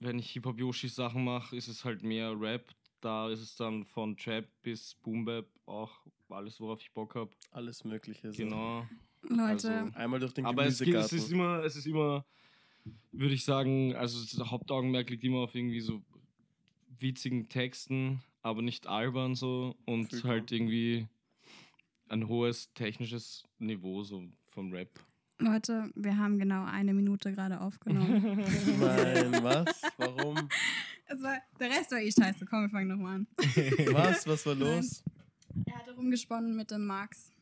wenn ich Hip-Hop-Yoshi-Sachen mache, ist es halt mehr Rap. Da ist es dann von Trap bis Boom Bap auch alles, worauf ich Bock habe. Alles Mögliche. So. Genau. Leute, Also, Einmal durch den Aber es, geht, es ist immer, es ist immer, würde ich sagen, also das Hauptaugenmerk liegt immer auf irgendwie so witzigen Texten, aber nicht albern so und Fühl halt irgendwie ein hohes technisches Niveau so vom Rap. Leute, wir haben genau eine Minute gerade aufgenommen. Nein, was? Warum? es war, der Rest war eh scheiße. Komm, wir fangen nochmal an. Was? Was war los? Er hatte rumgesponnen mit dem Max.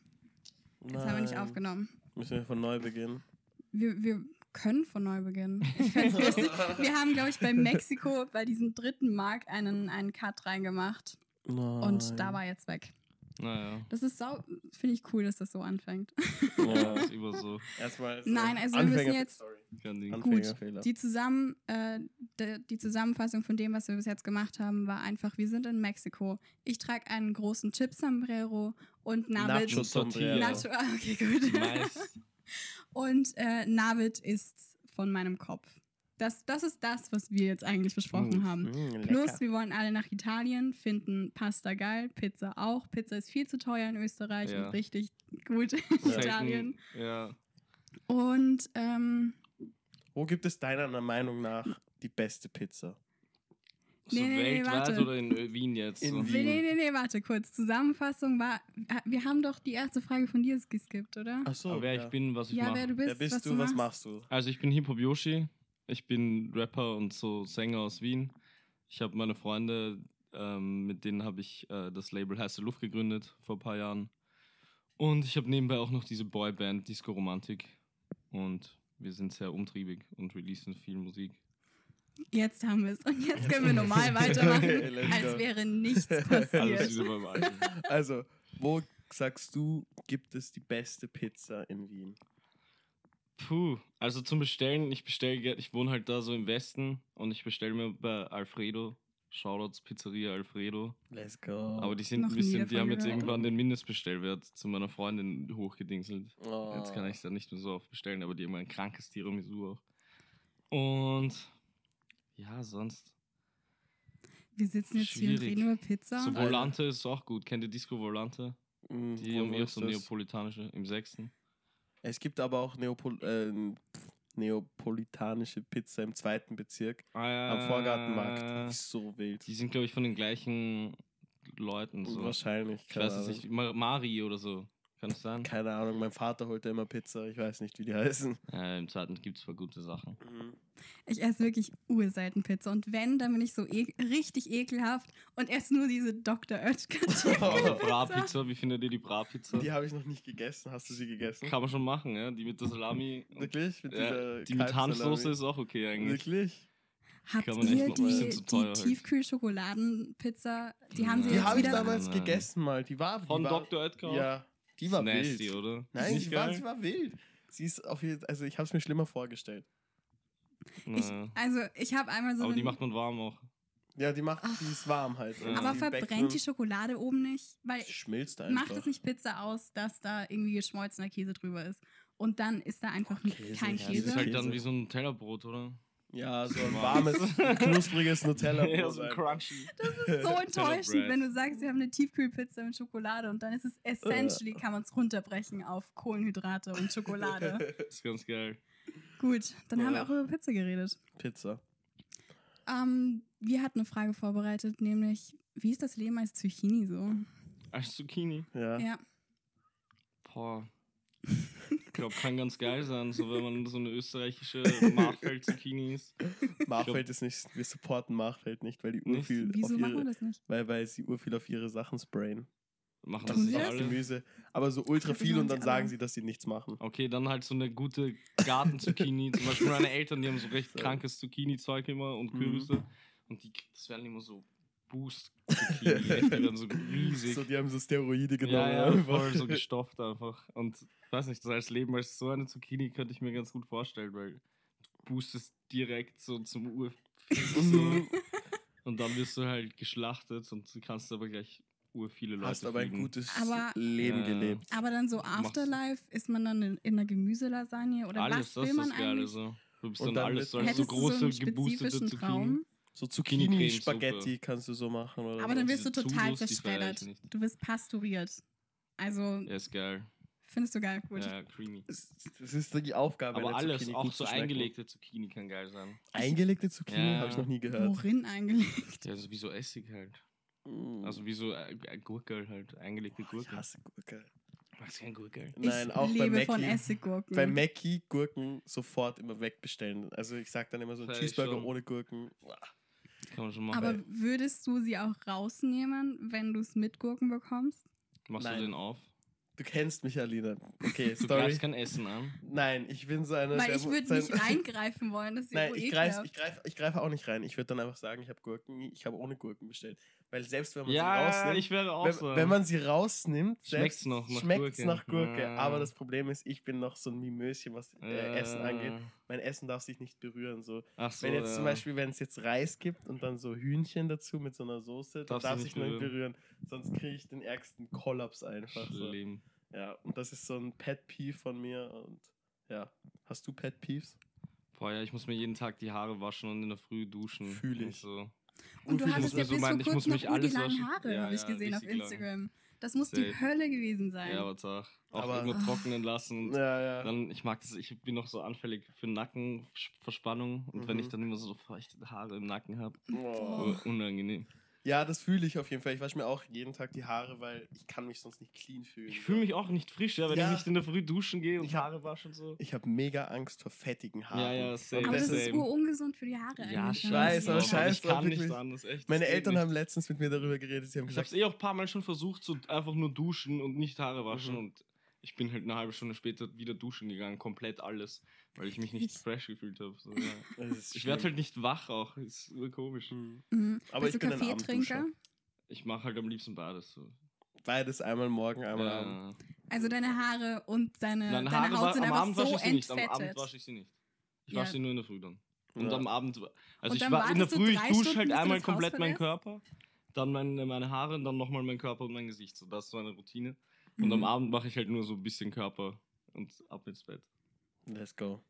Jetzt haben wir nicht Nein. aufgenommen. Müssen wir von neu beginnen? Wir, wir können von neu beginnen. Ich lustig. Wir haben, glaube ich, bei Mexiko bei diesem dritten Mark einen, einen Cut reingemacht. Und da war er jetzt weg. Naja, Das ist sau, finde ich cool, dass das so anfängt. ja, ist immer so. Erstmal. Nein, also wir müssen jetzt- Sorry. Gut. Die, zusammen, äh, de, die Zusammenfassung von dem, was wir bis jetzt gemacht haben, war einfach, wir sind in Mexiko. Ich trage einen großen Chip-Sombrero und Navid... Nacho Sombrero. Nacho, ah, okay, gut. Nice. Und äh, Navid ist von meinem Kopf. Das, das ist das, was wir jetzt eigentlich besprochen Gut. haben. Mm, Plus, wir wollen alle nach Italien, finden Pasta geil, Pizza auch. Pizza ist viel zu teuer in Österreich Ja. und richtig gut in Ja. Italien. Ja. Und ähm, Wo gibt es deiner Meinung nach die beste Pizza? So Nee, nee, nee, weltweit warte. oder in Wien jetzt? In so? Wien. nee, nee, nee, nee, warte kurz. Zusammenfassung war, wir haben doch die erste Frage von dir geskippt, oder? Ach so. Aber wer ja. ich bin, was ich ja, mache. wer du bist, Wer bist was du, was machst du? Also ich bin Hip-Hop Yoshi. Ich bin Rapper und so Sänger aus Wien. Ich habe meine Freunde, ähm, mit denen habe ich äh, das Label Heiße Luft gegründet vor ein paar Jahren. Und ich habe nebenbei auch noch diese Boyband Disco Romantik. Und wir sind sehr umtriebig und releasen viel Musik. Jetzt haben wir es. Und jetzt können wir normal weitermachen, Okay, als wäre nichts Alles passiert. wieder beim Alten. Also, wo sagst du, gibt es die beste Pizza in Wien? Puh, also zum Bestellen, ich bestelle, ich wohne halt da so im Westen und ich bestelle mir bei Alfredo, Shoutouts Pizzeria Alfredo. Let's go. Aber die sind Noch ein bisschen, die haben jetzt gehört. irgendwann den Mindestbestellwert zu meiner Freundin hochgedingselt. oh. Jetzt kann ich es ja nicht mehr so oft bestellen, aber die haben ein krankes Tiramisu auch. Und ja, sonst. Wir sitzen jetzt hier und Schwierig. reden über Pizza. So Volante ist auch gut. Kennt ihr Disco Volante? Mm, Die haben eher ist so neapolitanische im sechsten. Es gibt aber auch Neopol pff, neapolitanische Pizza im zweiten Bezirk am Vorgartenmarkt. Die ist so wild. Äh, Die sind, glaube ich, von den gleichen Leuten. So. Wahrscheinlich. Ich weiß es nicht. Ma- Mari oder so. Kann es sein? Keine Ahnung, mein Vater holt ja immer Pizza. Ich weiß nicht, wie die heißen. Ja, Im zweiten gibt es zwar gute Sachen. Ich esse wirklich urselten Pizza. Und wenn, dann bin ich so e richtig ekelhaft und esse nur diese Dr. Oetker Tiefkühlpizza. Bra-Pizza, wie findet ihr die Bra-Pizza? Die habe ich noch nicht gegessen. Hast du sie gegessen? Kann man schon machen, ja. Die mit der Salami. und- Wirklich? Mit Ja, die mit? Hanfsoße ist auch okay eigentlich. Wirklich? Habt ihr die sind die, die. Tiefkühlschokoladenpizza? Die haben sie Die Die jetzt habe ich wieder. damals Nein, nein. gegessen mal. Die war Von die war, Dr. Oetker? Ja, die war Nasty, wild. oder? Nein, sie war, sie war wild. Sie ist auf jeden also ich habe es mir schlimmer vorgestellt. Ich, Naja. also, ich habe einmal so. Aber die macht man warm auch. Ja, die macht, die ist warm halt. Ja. Und aber die verbrennt die Schokolade oben nicht? Weil Sie schmilzt einfach. macht es nicht Pizza aus, dass da irgendwie geschmolzener Käse drüber ist. Und dann ist da einfach Oh, Käse, kein ja, Das Käse. ist halt dann wie so ein Tellerbrot, oder? Ja, so ein Warm. warmes, knuspriges Nutella. ja, so crunchy. Das ist so enttäuschend, wenn du sagst, wir haben eine Tiefkühlpizza mit Schokolade und dann ist es essentially, kann man es runterbrechen auf Kohlenhydrate und Schokolade. Das ist ganz geil. Gut, dann haben wir Ja. auch über Pizza geredet. Pizza. Ähm, wir hatten eine Frage vorbereitet, nämlich, wie ist das Leben als Zucchini so? Als Zucchini. Ja. Ja. Boah. Ich glaube, kann ganz geil sein, so wenn man so eine österreichische Machfeld-Zucchini ist. Machfeld ist nicht, wir supporten Machfeld nicht, weil die urviel Wieso auf machen wir ihre, das nicht? weil, weil sie urviel auf ihre Sachen sprayen. Machen Das das nicht alle. Gemüse. Aber so ultra viel und dann sagen sie, dass sie nichts machen. Okay, dann halt so eine gute Garten-Zucchini. Zum Beispiel meine Eltern, die haben so recht So. krankes Zucchini-Zeug immer und Mhm. Kürbisse. Und die, das werden immer so Boost-Zucchini. echt, die werden so riesig. So, die haben so Steroide genommen. ja, ja, voll so gestopft einfach. Und ich weiß nicht, das als Leben als so eine Zucchini könnte ich mir ganz gut vorstellen, weil du boostest direkt so zum Ur. Und dann wirst du halt geschlachtet und du kannst aber gleich ur viele Leute Hast aber ein gutes Aber- Leben Ja. Aber dann so Afterlife, ist man dann in, in einer Gemüselasagne oder Alles, was das will ist man das Geile eigentlich? so. Du bist dann, dann alles so, so große, so geboostete Zucchini. So Zucchini-Spaghetti kannst du so machen. Oder Aber dann wirst du total zerschreddert. Du wirst pasturiert. Also. Ja, ist geil. Findest du geil, gut. Ja, creamy. Das, das ist die Aufgabe. Aber alles, Zucchini auch so eingelegte Zucchini kann geil sein. Eingelegte Zucchini ja. habe ich noch nie gehört. Worin eingelegt? Ja, so wie so Essig halt. Mm. Also wie so äh, Gurkel halt, eingelegte Gurkel. Ich hasse Gurkel. Magst du kein Gurkel? Nein, ich auch lebe bei Mackie. von Essiggurken. Bei Mackie Gurken sofort immer wegbestellen. Also ich sag dann immer so ein Vielleicht Cheeseburger schon. ohne Gurken. Kann man schon machen. Aber würdest du sie auch rausnehmen, wenn du es mit Gurken bekommst? Machst Nein. du den auf? Du kennst mich, Alina. Okay, Du Story. greifst kein Essen an. Nein, ich bin so eine. Weil ich würde nicht reingreifen wollen, das ist ja Nein, ich greife ich greif, ich greif auch nicht rein. Ich würde dann einfach sagen, ich habe Gurken, ich habe ohne Gurken bestellt. Weil selbst wenn man sie Ja, rausnimmt, ich wäre auch wenn, so. wenn man sie rausnimmt, Schmeckt's selbst noch nach schmeckt's Gurke. nach Gurke. Ja. Aber das Problem ist, ich bin noch so ein Mimöschen, was äh, Essen angeht. Mein Essen darf sich nicht berühren. So. Ach so, wenn jetzt ja. zum Beispiel, wenn es jetzt Reis gibt und dann so Hühnchen dazu mit so einer Soße, dann Darfst du darf nicht sich nicht berühren. berühren. Sonst kriege ich den ärgsten Kollaps einfach. So. Schlimm. Ja, und das ist so ein Pet Peeve von mir. Und ja, hast du Pet Peeves? Boah, ja, ich muss mir jeden Tag die Haare waschen und in der Früh duschen. Fühl und ich. So. Und du Ich hattest ja mir so bis mein- vor ich muss kurzem noch die alles langen waschen. Haare, Ja, habe ich ja, gesehen auf richtig lang. Instagram. Das muss die Safe. Hölle gewesen sein. Ja, aber auch, auch Aber- immer trocknen lassen. Und Ja, ja. dann, ich mag das, ich bin noch so anfällig für Nackenverspannung. Und wenn Mhm. ich dann immer so feuchte Haare im Nacken habe, Oh. unangenehm. Ja, das fühle ich auf jeden Fall. Ich wasche mir auch jeden Tag die Haare, weil ich kann mich sonst nicht clean fühlen. Ich fühle mich auch nicht frisch, ja, wenn Ja. ich nicht in der Früh duschen gehe und Ich Haare wasche und so. Ich habe mega Angst vor fettigen Haaren. Ja, ja, same. aber das ist urungesund für die Haare Ja, eigentlich. scheiße, aber aber scheiß ich kann nicht anders, echt. Meine Eltern nicht. haben letztens mit mir darüber geredet. Sie haben Ich habe gesagt, es eh auch ein paar Mal schon versucht, so einfach nur duschen und nicht Haare waschen Mhm. und ich bin halt eine halbe Stunde später wieder duschen gegangen, komplett alles, weil ich mich nicht fresh gefühlt habe. So, ja. Ich werde halt nicht wach auch, ist komisch. Mhm. Mhm. Aber Bist ich du bin ein? Abendduscher. Ich mache halt am liebsten beides. So. Beides einmal morgen, einmal abends. Ja. Also deine Haare und deine, Nein, deine Haare Haut sind am einfach Abend so wasche ich sie nicht. Am entfettet. Abend wasche ich sie nicht. Ich Ja. wasche sie nur in der Früh dann. Und Ja. am Abend, also Und ich war in der Früh, ich dusche Stunden, halt einmal komplett meinen? Körper, dann meine, meine Haare, dann nochmal meinen Körper und mein Gesicht. So, das ist so eine Routine. Und am Mhm. Abend mache ich halt nur so ein bisschen Körper und ab ins Bett. Let's go.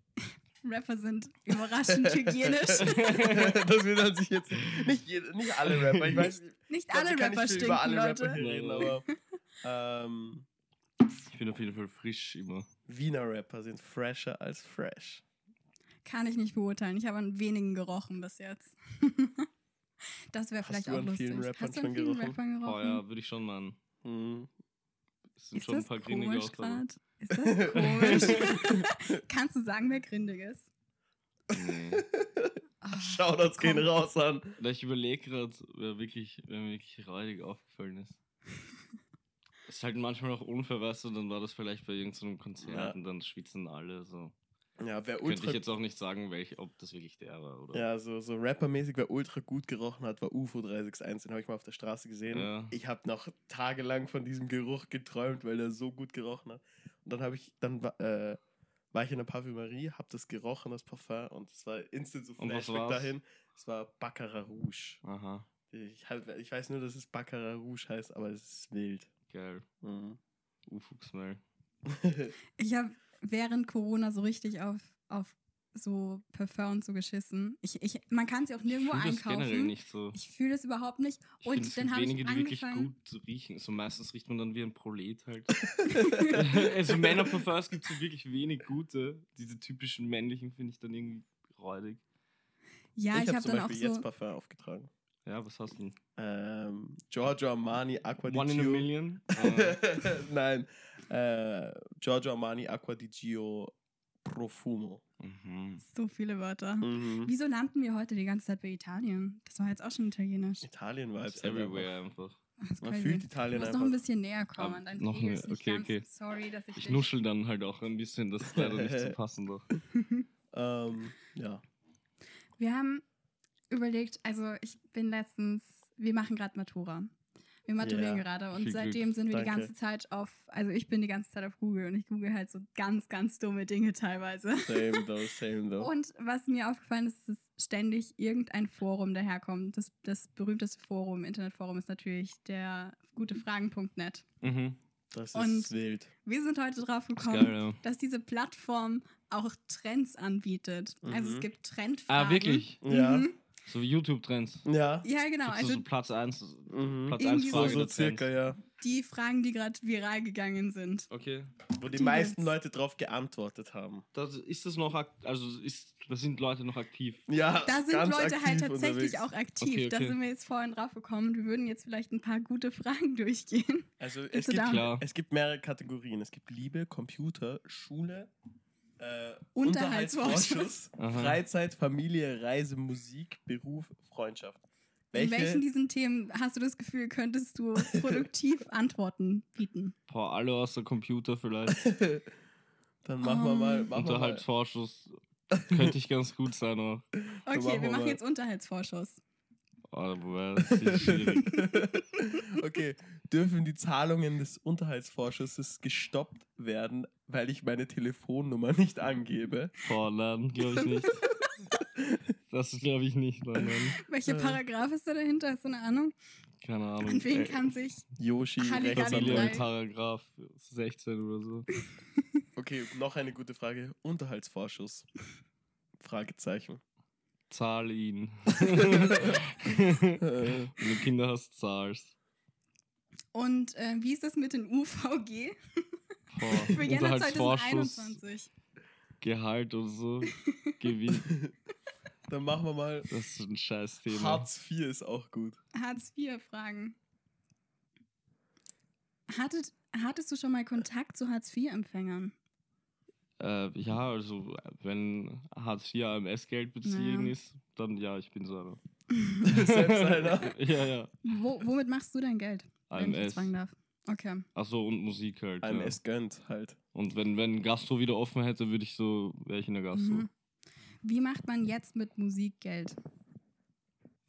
Rapper sind überraschend hygienisch. das will man sich jetzt. Nicht, jede, nicht alle Rapper. Ich weiß nicht. Nicht ich glaub, alle kann Rapper stinken, über alle Leute. Rapper hier reden, aber. Ähm, Ich bin auf jeden Fall frisch immer. Wiener Rapper sind fresher als fresh. Kann ich nicht beurteilen. Ich habe an wenigen gerochen bis jetzt. das wäre Hast vielleicht du auch an lustig. vielen Rappern Hast du an schon vielen gerochen? Rappern gerochen? Oh ja, würde ich schon machen. Mhm. Es sind Ist schon ein das paar Grindige gerade? Ist das komisch? Kannst du sagen, wer grindig ist? Nee. Ah, Shoutouts gehen raus an. Ich überlege gerade, wer wirklich, wer mir wirklich räudig aufgefallen ist. ist halt manchmal auch unfair, weißt du, dann war das vielleicht bei irgendeinem Konzert Ja. und dann schwitzen alle so. Ja, wer Könnte ultra. ich jetzt auch nicht sagen, welch, ob das wirklich der war, oder? Ja, so, so rappermäßig, wer ultra gut gerochen hat, war UFO 361. Den habe ich mal auf der Straße gesehen. Ja. Ich habe noch tagelang von diesem Geruch geträumt, weil der so gut gerochen hat. Und dann habe ich, dann äh, war ich in der Parfümerie, habe das gerochen, das Parfum, und es war instant so Flashback dahin. Es war Baccarat Rouge. Aha, Ich, halt, ich weiß nur, dass es Baccarat Rouge heißt, aber es ist wild. geil. Mhm. Ufux-Smell. Ich habe während Corona so richtig auf, auf so Parfum und so geschissen. Ich, ich, man kann sie auch nirgendwo ich fühl das generell einkaufen. nicht so. Ich fühle es überhaupt nicht. Ich und dann habe ich wenige, die wirklich gut riechen. So meistens riecht man dann wie ein Prolet halt. also Männerparfums gibt es so wirklich wenig gute. Diese typischen männlichen finde ich dann irgendwie räudig. Ja, ich, hab habe zum dann auch Beispiel so. jetzt Parfum aufgetragen. Ja, was hast du denn? Ähm, Giorgio Armani Aqua One in a. Million? Äh, Nein. Äh, Giorgio Armani Aqua di Gio Profumo. mhm. So viele Wörter. Mhm. Wieso landen wir heute die ganze Zeit bei Italien? Das war jetzt auch schon italienisch. Italien war It's jetzt halt everywhere einfach. Ist Man crazy. fühlt Du Italien musst einfach. noch ein bisschen näher kommen Ah, an deinen noch mehr. Nicht Okay, ganz okay. Sorry, dass ich, Ich nuschel dann halt auch ein bisschen, das ist leider nicht zu passen doch. ähm, ja. Wir haben überlegt, also ich bin letztens, wir machen gerade Matura. Wir maturieren Ja, gerade und seitdem Glück. sind wir die Danke. ganze Zeit auf, also ich bin die ganze Zeit auf Google und ich google halt so ganz, ganz dumme Dinge teilweise. Same though, same though. Und was mir aufgefallen ist, ist, dass ständig irgendein Forum daherkommt. Das, das berühmteste Forum, Internetforum ist natürlich der gutefragen.net. Mhm. Das ist Und- wild. Wir sind heute drauf Ist gekommen, geil, ja. dass diese Plattform auch Trends anbietet. Also es Mhm. gibt Trendfragen. Ah, wirklich? Ja. So wie YouTube-Trends. Ja. Ja, genau. Also so Platz 1, Mhm. Platz 1 so- Frage so circa, ja. die Fragen, die gerade viral gegangen sind. Okay. Wo die, Die meisten gibt's. Leute drauf geantwortet haben. Das, ist das noch, also ist, da sind Leute noch aktiv. Ja, Da sind ganz Leute halt tatsächlich unterwegs. auch aktiv. Okay, Da okay. sind wir jetzt vorhin drauf gekommen. Wir würden jetzt vielleicht ein paar gute Fragen durchgehen. Also es gibt, da? Es gibt mehrere Kategorien. Es gibt Liebe, Computer, Schule, äh, Unterhaltsvorschuss. Aha. Freizeit, Familie, Reise, Musik, Beruf, Freundschaft. In Welche? welchen diesen Themen hast du das Gefühl, könntest du produktiv Antworten bieten? Boah, alle außer Computer vielleicht. Dann machen wir mal. Machen. Unterhaltsvorschuss könnte ich ganz gut sein auch. Okay, machen wir wir machen mal. jetzt Unterhaltsvorschuss. Oh, das ist schwierig. okay, dürfen die Zahlungen des Unterhaltsvorschusses gestoppt werden, weil ich meine Telefonnummer nicht angebe? Boah, nein, glaube ich nicht. Das glaube ich nicht, nein, nein. Welcher Äh. Paragraph ist da dahinter? Hast du eine Ahnung? Keine Ahnung. An wen Äh, kann sich Yoshi, Halligalli Familie drei. Rechtsanwalt. Paragraph 16 oder so. Okay, noch eine gute Frage. Unterhaltsvorschuss? Fragezeichen. Zahl ihn. Wenn du Kinder hast, zahlst. Und äh, wie ist das mit den UVG Boah, für Jänner Unterhaltsvorschuss, 2021? Gehalt und so, Gewinn. Dann machen wir mal. Das ist ein scheiß Thema. Hartz IV ist auch gut. Hartz IV Fragen. Hattet, hattest du schon mal Kontakt zu Hartz IV-Empfängern? Äh, ja, also wenn Hartz IV AMS-Geld beziehen Ja. ist, dann ja, ich bin so einer. Selbst einer. Ja, ja. Wo, womit machst du dein Geld? Wenn ich AMS. fragen darf. Okay. Achso, und Musik halt. Einem ja. gönnt halt. Und wenn, wenn Gastro wieder offen hätte, würde ich so, wäre ich in der Gastro. Mhm. Wie macht man jetzt mit Musik Geld?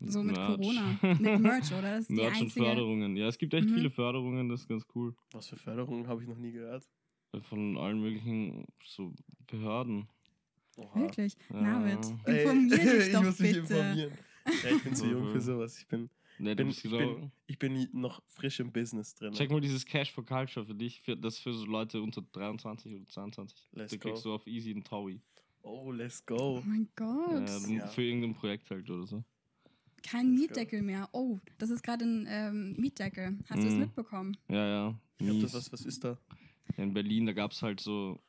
So mit Merch. Corona. Mit Merch, oder? Das ist die Merch und einzige. Förderungen. Ja, es gibt echt Mhm. viele Förderungen, das ist ganz cool. Was für Förderungen habe ich noch nie gehört. Von allen möglichen so Behörden. Oha. Wirklich? Ja. David, Ey, informier dich ich doch muss mich bitte. informieren. Ja, ich bin zu jung für sowas. Ich bin, Ne, du bin, ich, bin, ich bin noch frisch im Business drin. Check mal dieses Cash for Culture für dich, für, das für so Leute unter 23 oder 22. Let's da kriegst go. du auf easy einen Taui. Oh, let's Oh go. mein Gott. Ja, Ja. Für irgendein Projekt halt oder so. Kein let's go. Mietdeckel mehr. Oh, das ist gerade ein ähm, Mietdeckel. Hast du es Mhm. mitbekommen? Ja, ja. Ich mies. das, was, was ist da? In Berlin, da gab es halt so,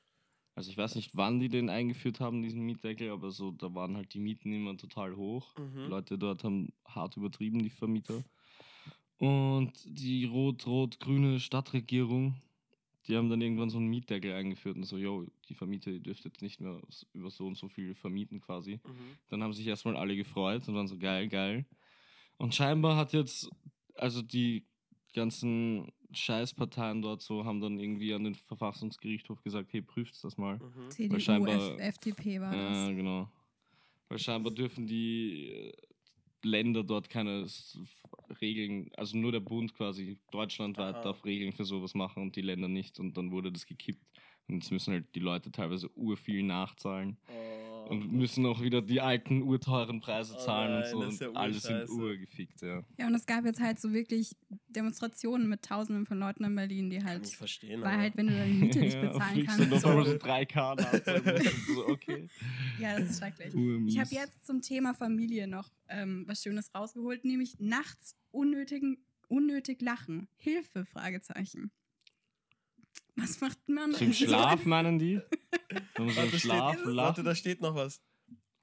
also ich weiß nicht, wann die den eingeführt haben, diesen Mietdeckel, aber so, da waren halt die Mieten immer total hoch. Mhm. Leute dort haben hart übertrieben, die Vermieter. Und die rot-rot-grüne Stadtregierung, die haben dann irgendwann so einen Mietdeckel eingeführt und so, yo, die Vermieter, ihr dürft jetzt nicht mehr über so und so viel vermieten quasi. Mhm. Dann haben sich erstmal alle gefreut und waren so geil, geil. Und scheinbar hat jetzt, also die ganzen Scheißparteien dort so, haben dann irgendwie an den Verfassungsgerichtshof gesagt, hey, prüft das mal. Mhm. CDU, scheinbar- F FDP war das. Ja, genau. Weil scheinbar dürfen die äh, Länder dort keine Regeln, also nur der Bund quasi, deutschlandweit Aha. darf Regeln für sowas machen und die Länder nicht. Und dann wurde das gekippt. Und jetzt müssen halt die Leute teilweise urviel nachzahlen. Oh. Und müssen auch wieder die alten urteuren Preise Oh zahlen nein, und so. das ist ja und alles sind urgefickt, ja. Ja, und es gab jetzt halt so wirklich Demonstrationen mit Tausenden von Leuten in Berlin, die Kann halt, ich verstehen. weil aber- halt, wenn du deine Miete nicht bezahlen kannst. du noch So. so 3K nachzahlen musst und so, okay. Ja, das ist schrecklich. Urmies. Ich habe jetzt zum Thema Familie noch ähm, was Schönes rausgeholt, nämlich nachts unnötigen, unnötig lachen. Hilfe, Fragezeichen. Was macht man? So im so- Schlaf meinen die? Man so Schlaf steht, warte, da steht noch was.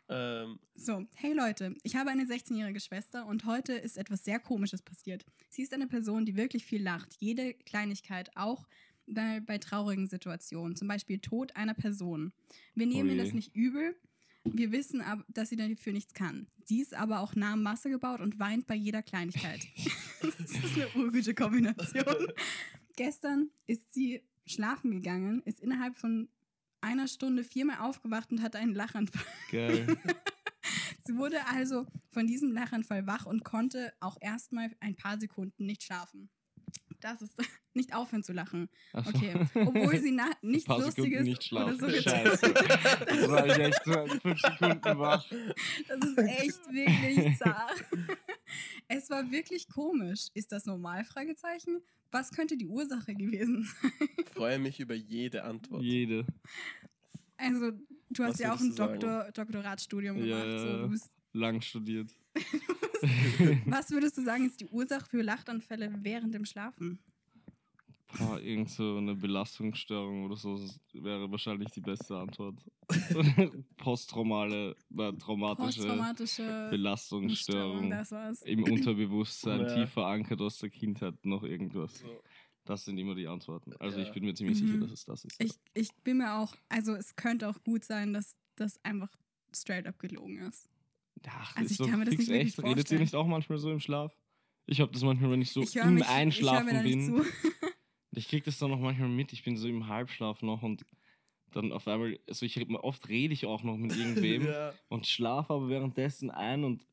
Ähm, So, hey Leute, ich habe eine 16-jährige Schwester und heute ist etwas sehr Komisches passiert. Sie ist eine Person, die wirklich viel lacht. Jede Kleinigkeit, auch bei, bei traurigen Situationen, zum Beispiel Tod einer Person. Wir nehmen ihr Ui. das nicht übel. Wir wissen, aber, dass sie dafür nichts kann. Sie ist aber auch nah am Masse gebaut und weint bei jeder Kleinigkeit. das ist eine urgute Kombination. Gestern ist sie schlafen gegangen, ist innerhalb von einer Stunde viermal aufgewacht und hatte einen Lachanfall. Geil. Sie wurde also von diesem Lachanfall wach und konnte auch erstmal ein paar Sekunden nicht schlafen. Das ist nicht aufhören zu lachen. Ach so. Okay. Obwohl sie na nichts paar Sekunden Lustiges nicht oder schlafen. so getan Scheiße. Das war ich echt so fünf Sekunden wach. Das ist echt wirklich zart. Es war wirklich komisch. Ist das normal? Fragezeichen. Was könnte die Ursache gewesen sein? Ich freue mich über jede Antwort. Jede. Also, du hast Was ja auch ein? Doktor, Doktoratstudium Ja, gemacht. So, du bist, Lang studiert. was würdest du sagen, ist die Ursache für Lachtanfälle während dem Schlafen? Boah, irgend so eine Belastungsstörung oder so das wäre wahrscheinlich die beste Antwort. Posttraumale, na, traumatische Posttraumatische Belastungsstörung. das war's. Im Unterbewusstsein, Ja. tief verankert aus der Kindheit, noch irgendwas. So. Das sind immer die Antworten. Also ich Ja. bin mir ziemlich Mhm. sicher, dass es das ist. Ich, ich bin mir auch, also es könnte auch gut sein, dass das einfach straight up gelogen ist. Ach, also ist ich doch kann mir das nicht echt. Redet ihr vorstellen. nicht auch manchmal so im Schlaf? Ich habe das manchmal, wenn ich so ich im mich, ich Einschlafen nicht bin. zu. Ich krieg das dann noch manchmal mit. Ich bin so im Halbschlaf noch und dann auf einmal, also ich oft rede ich auch noch mit irgendwem Ja. und schlafe aber währenddessen ein und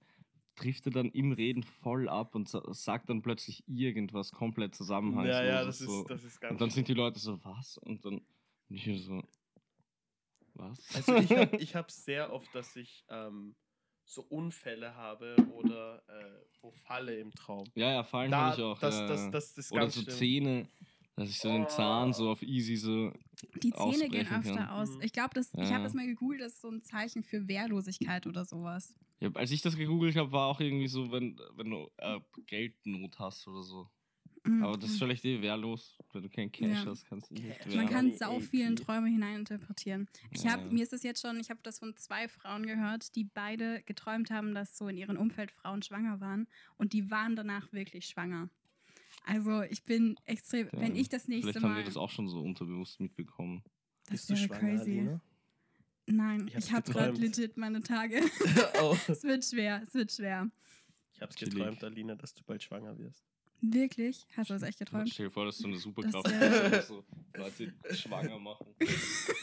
drifte dann im Reden voll ab und sa- sagt dann plötzlich irgendwas komplett zusammenhangslos. ja, ja, das so. ist, das ist ganz und dann sind die. Leute so, was? Und dann bin ich so, was? Also ich habe ich hab sehr oft, dass ich ähm, so Unfälle habe oder äh, wo falle im Traum. ja, ja, fallen Da, habe ich auch. das, ja, das, das, das ist Oder ganz so schlimm. Zähne, dass ich so den Zahn so Oh. auf easy so. Die Zähne gehen öfter kann. aus. Mhm. Ich glaube, das, ich Ja. habe das mal gegoogelt, das ist so ein Zeichen für Wehrlosigkeit oder sowas. Ja, als ich das gegoogelt habe, war auch irgendwie so, wenn, wenn du äh, Geldnot hast oder so. Mhm. Aber das ist vielleicht eh wehrlos. Wenn du kein Cash Ja. hast, kannst du nicht Man Man wehren. kann sau viel in Träume hineininterpretieren. Ich Ja, hab, ja. Mir ist das jetzt schon, ich habe das von zwei Frauen gehört, die beide geträumt haben, dass so in ihrem Umfeld Frauen schwanger waren und die waren danach wirklich schwanger. Also ich bin extrem, Ja, wenn ich das nächste Vielleicht haben Mal, wir das auch schon so unterbewusst mitbekommen. das Bist du wäre crazy. Alina? Nein, Ich ich habe gerade geträumt. legit meine Tage. oh. es wird schwer, es wird schwer. Ich hab's Chillig. geträumt, Alina, dass du bald schwanger wirst. Wirklich? Hast du das echt geträumt? Stell dir vor, das ist so eine Superkraft. Dass so Leute schwanger machen.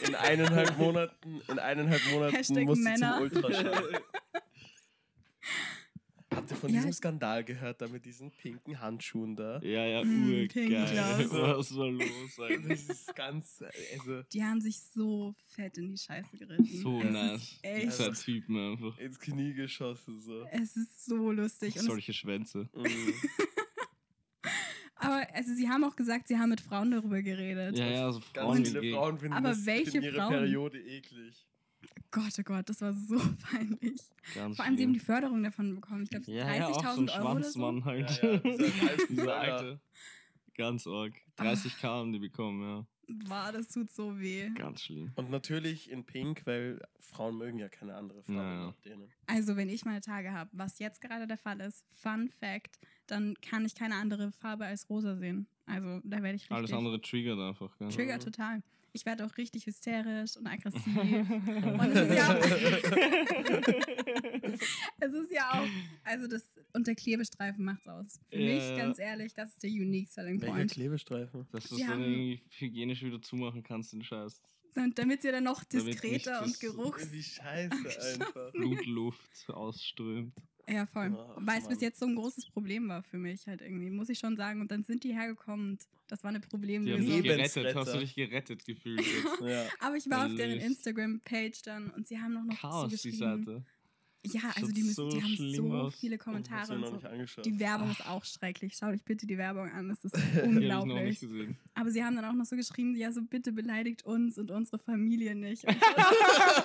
In eineinhalb Monaten, in eineinhalb Monaten Hashtag musst du Männer. zum Ultraschall. Habt ihr von Ja, diesem Skandal gehört, da mit diesen pinken Handschuhen da? Ja, ja, Mm, Pink urgeil. Was war los, Alter? Das ist ganz, also Die haben sich so fett in die Scheiße geritten. So es nice. Ist echt, Dieser Typen einfach. ins Knie geschossen so. es ist so lustig. Und Solche Schwänze. Mhm. aber also sie haben auch gesagt, sie haben mit Frauen darüber geredet. Ja, ja, so Ganz Frauen viele gegen- Frauen finden, Aber das, welche finden ihre Frauen? Periode eklig. Gott, oh Gott, das war so peinlich. Ganz Vor allem, sie haben die. Förderung davon bekommen. Ich glaube, ja, ja, auch so 30.000 ein Euro oder so. Schwanzmann halt. Ja, ja, dieser alte. Ganz arg. 30k haben die bekommen, ja. Boah, das tut so weh. Ganz schlimm. Und natürlich in Pink, weil Frauen mögen ja keine andere Farbe Ja, ja. nach denen. Also, wenn ich meine Tage habe, was jetzt gerade der Fall ist, Fun Fact, dann kann ich keine andere Farbe als rosa sehen. Also, da werde ich richtig... Alles andere triggert einfach, gell? Trigger total. Ich werde auch richtig hysterisch und aggressiv. und es ist ja auch, es ist ja auch, also das, und der Klebestreifen macht's aus. Für Ja, mich, ganz ehrlich, das ist der unique selling Welcher point. Klebestreifen? Dass du es dann irgendwie hygienisch wieder zumachen kannst, den Scheiß. Und damit sie dann noch diskreter und geruchs... Wie scheiße einfach. Blutluft ausströmt. Ja, voll. Ach, Weil es bis jetzt so ein großes Problem war für mich halt irgendwie, muss ich schon sagen. Und dann sind die hergekommen und das war eine Die haben Problemlösung. dich gerettet. Hast du dich gerettet gefühlt jetzt? Ja. Aber ich war auf deren. Instagram-Page dann und sie haben noch noch Chaos, so die geschrieben. Seite. Ja, also die, müssen, so die haben so aus. viele Kommentare und so. Die Werbung ist auch schrecklich. Schaut euch bitte die Werbung an. Es ist unglaublich. Aber sie haben dann auch noch so geschrieben, ja, so bitte beleidigt uns und unsere Familie nicht.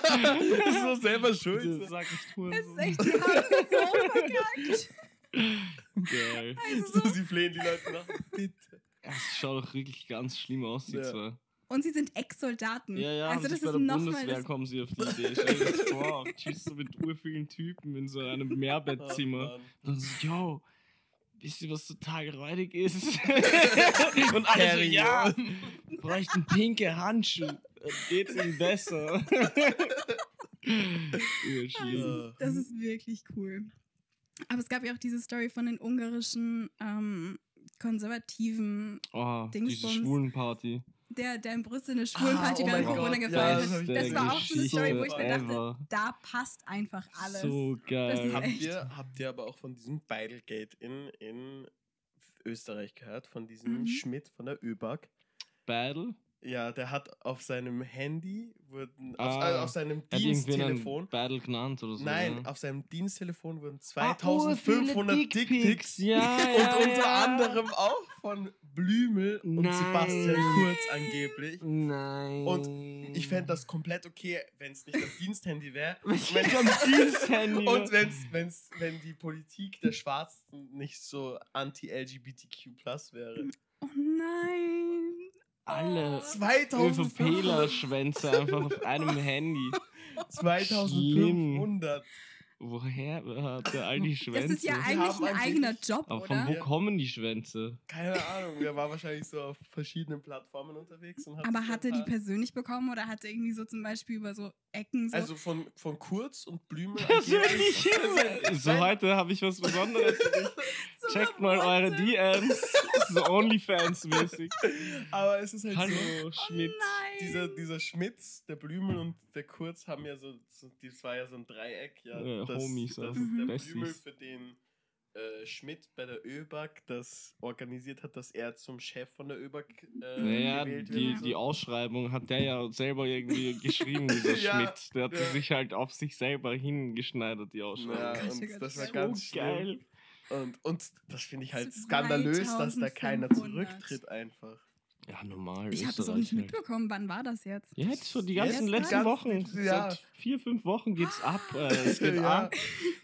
Das ist so selber schuld. Es ist echt, die haben so verkackt. Geil. Also So, sie flehen die Leute nach. Bitte. Es schaut doch wirklich ganz schlimm aus, die Ja. zwei. Und sie sind Ex-Soldaten. Ja, ja, also das ist bei der nochmal Bundeswehr das. kommen sie auf die Idee. Stell dir das vor, tschüss so mit urvielen Typen in so einem Mehrbettzimmer. Oh, dann so, yo, wisst ihr, was total räudig ist? Und alle so, ja, bräuchten pinke Handschuhe. Dann geht's ihnen besser. Ja. Das ist wirklich cool. Aber es gab ja auch diese Story von den ungarischen ähm, konservativen, Oh, diese Dingsbums. Schwulenparty. Der, der in Brüssel eine Schwulenparty Ah, oh während Corona Gott, ja, gefeiert das hab hat. Das war auch so eine Story, wo ich mir dachte, ever. da passt einfach alles. So Das geil. Habt ihr, habt ihr aber auch von diesem Beidelgate in, in Österreich gehört? Von diesem Mhm. Schmidt von der ÖBAG? Battle? Ja, der hat auf seinem Handy, wurden, auf, Ah, also auf seinem Diensttelefon, Battle genannt oder so. nein, ja. auf seinem Diensttelefon wurden Ah, 2500 oh, viele Dickpics Ja, und ja, unter ja. anderem auch von Blümel und Nein. Sebastian Kurz angeblich. Nein. Und Ich fände das komplett okay, wenn es nicht das Diensthandy wäre. Und wenn's, wenn's, wenn die Politik der Schwarzen nicht so anti-LGBTQ wäre. Oh nein. Alle Oh. 2500, ÖVPler-Schwänze einfach auf einem Handy. 2500. Woher hat er all die Schwänze? Das ist ja eigentlich ein eigener Job, Aber von oder? wo Ja. kommen die Schwänze? Keine Ahnung, er war wahrscheinlich so auf verschiedenen Plattformen unterwegs. Und hat Aber hat er die persönlich bekommen oder hat er irgendwie so zum Beispiel über so Ecken so. Also von, von Kurz und Blümel. Persönlich. so, heute habe ich was Besonderes für dich. so Checkt mal eure. DMs. So Onlyfans-mäßig. Aber es ist halt so. Hallo, Schmidt. Oh Nein. Dieser, dieser Schmitz, der Blümel und der Kurz haben ja so, so das war ja so ein Dreieck, ja. Ja, das, Homies, das. Mhm. der Besties. Blümel für den äh, Schmidt bei der ÖBAG das organisiert hat, dass er zum Chef von der ÖBAG äh, Naja, gewählt die, wird. die Ausschreibung hat der ja selber irgendwie geschrieben, dieser Ja, Schmidt. Der hat ja. sich halt auf sich selber hingeschneidert, die Ausschreibung. ja, und Gott, das war so ganz schlimm. geil. Und, und das finde ich halt skandalös, dass da keiner 2500. zurücktritt einfach. Ja, normal. ich habe das auch nicht halt. mitbekommen. Wann war das jetzt? Ja, jetzt so die ganzen letzten ganzen- Wochen. ja. Seit vier, fünf Wochen geht's ab. Äh, es geht Ja. ab.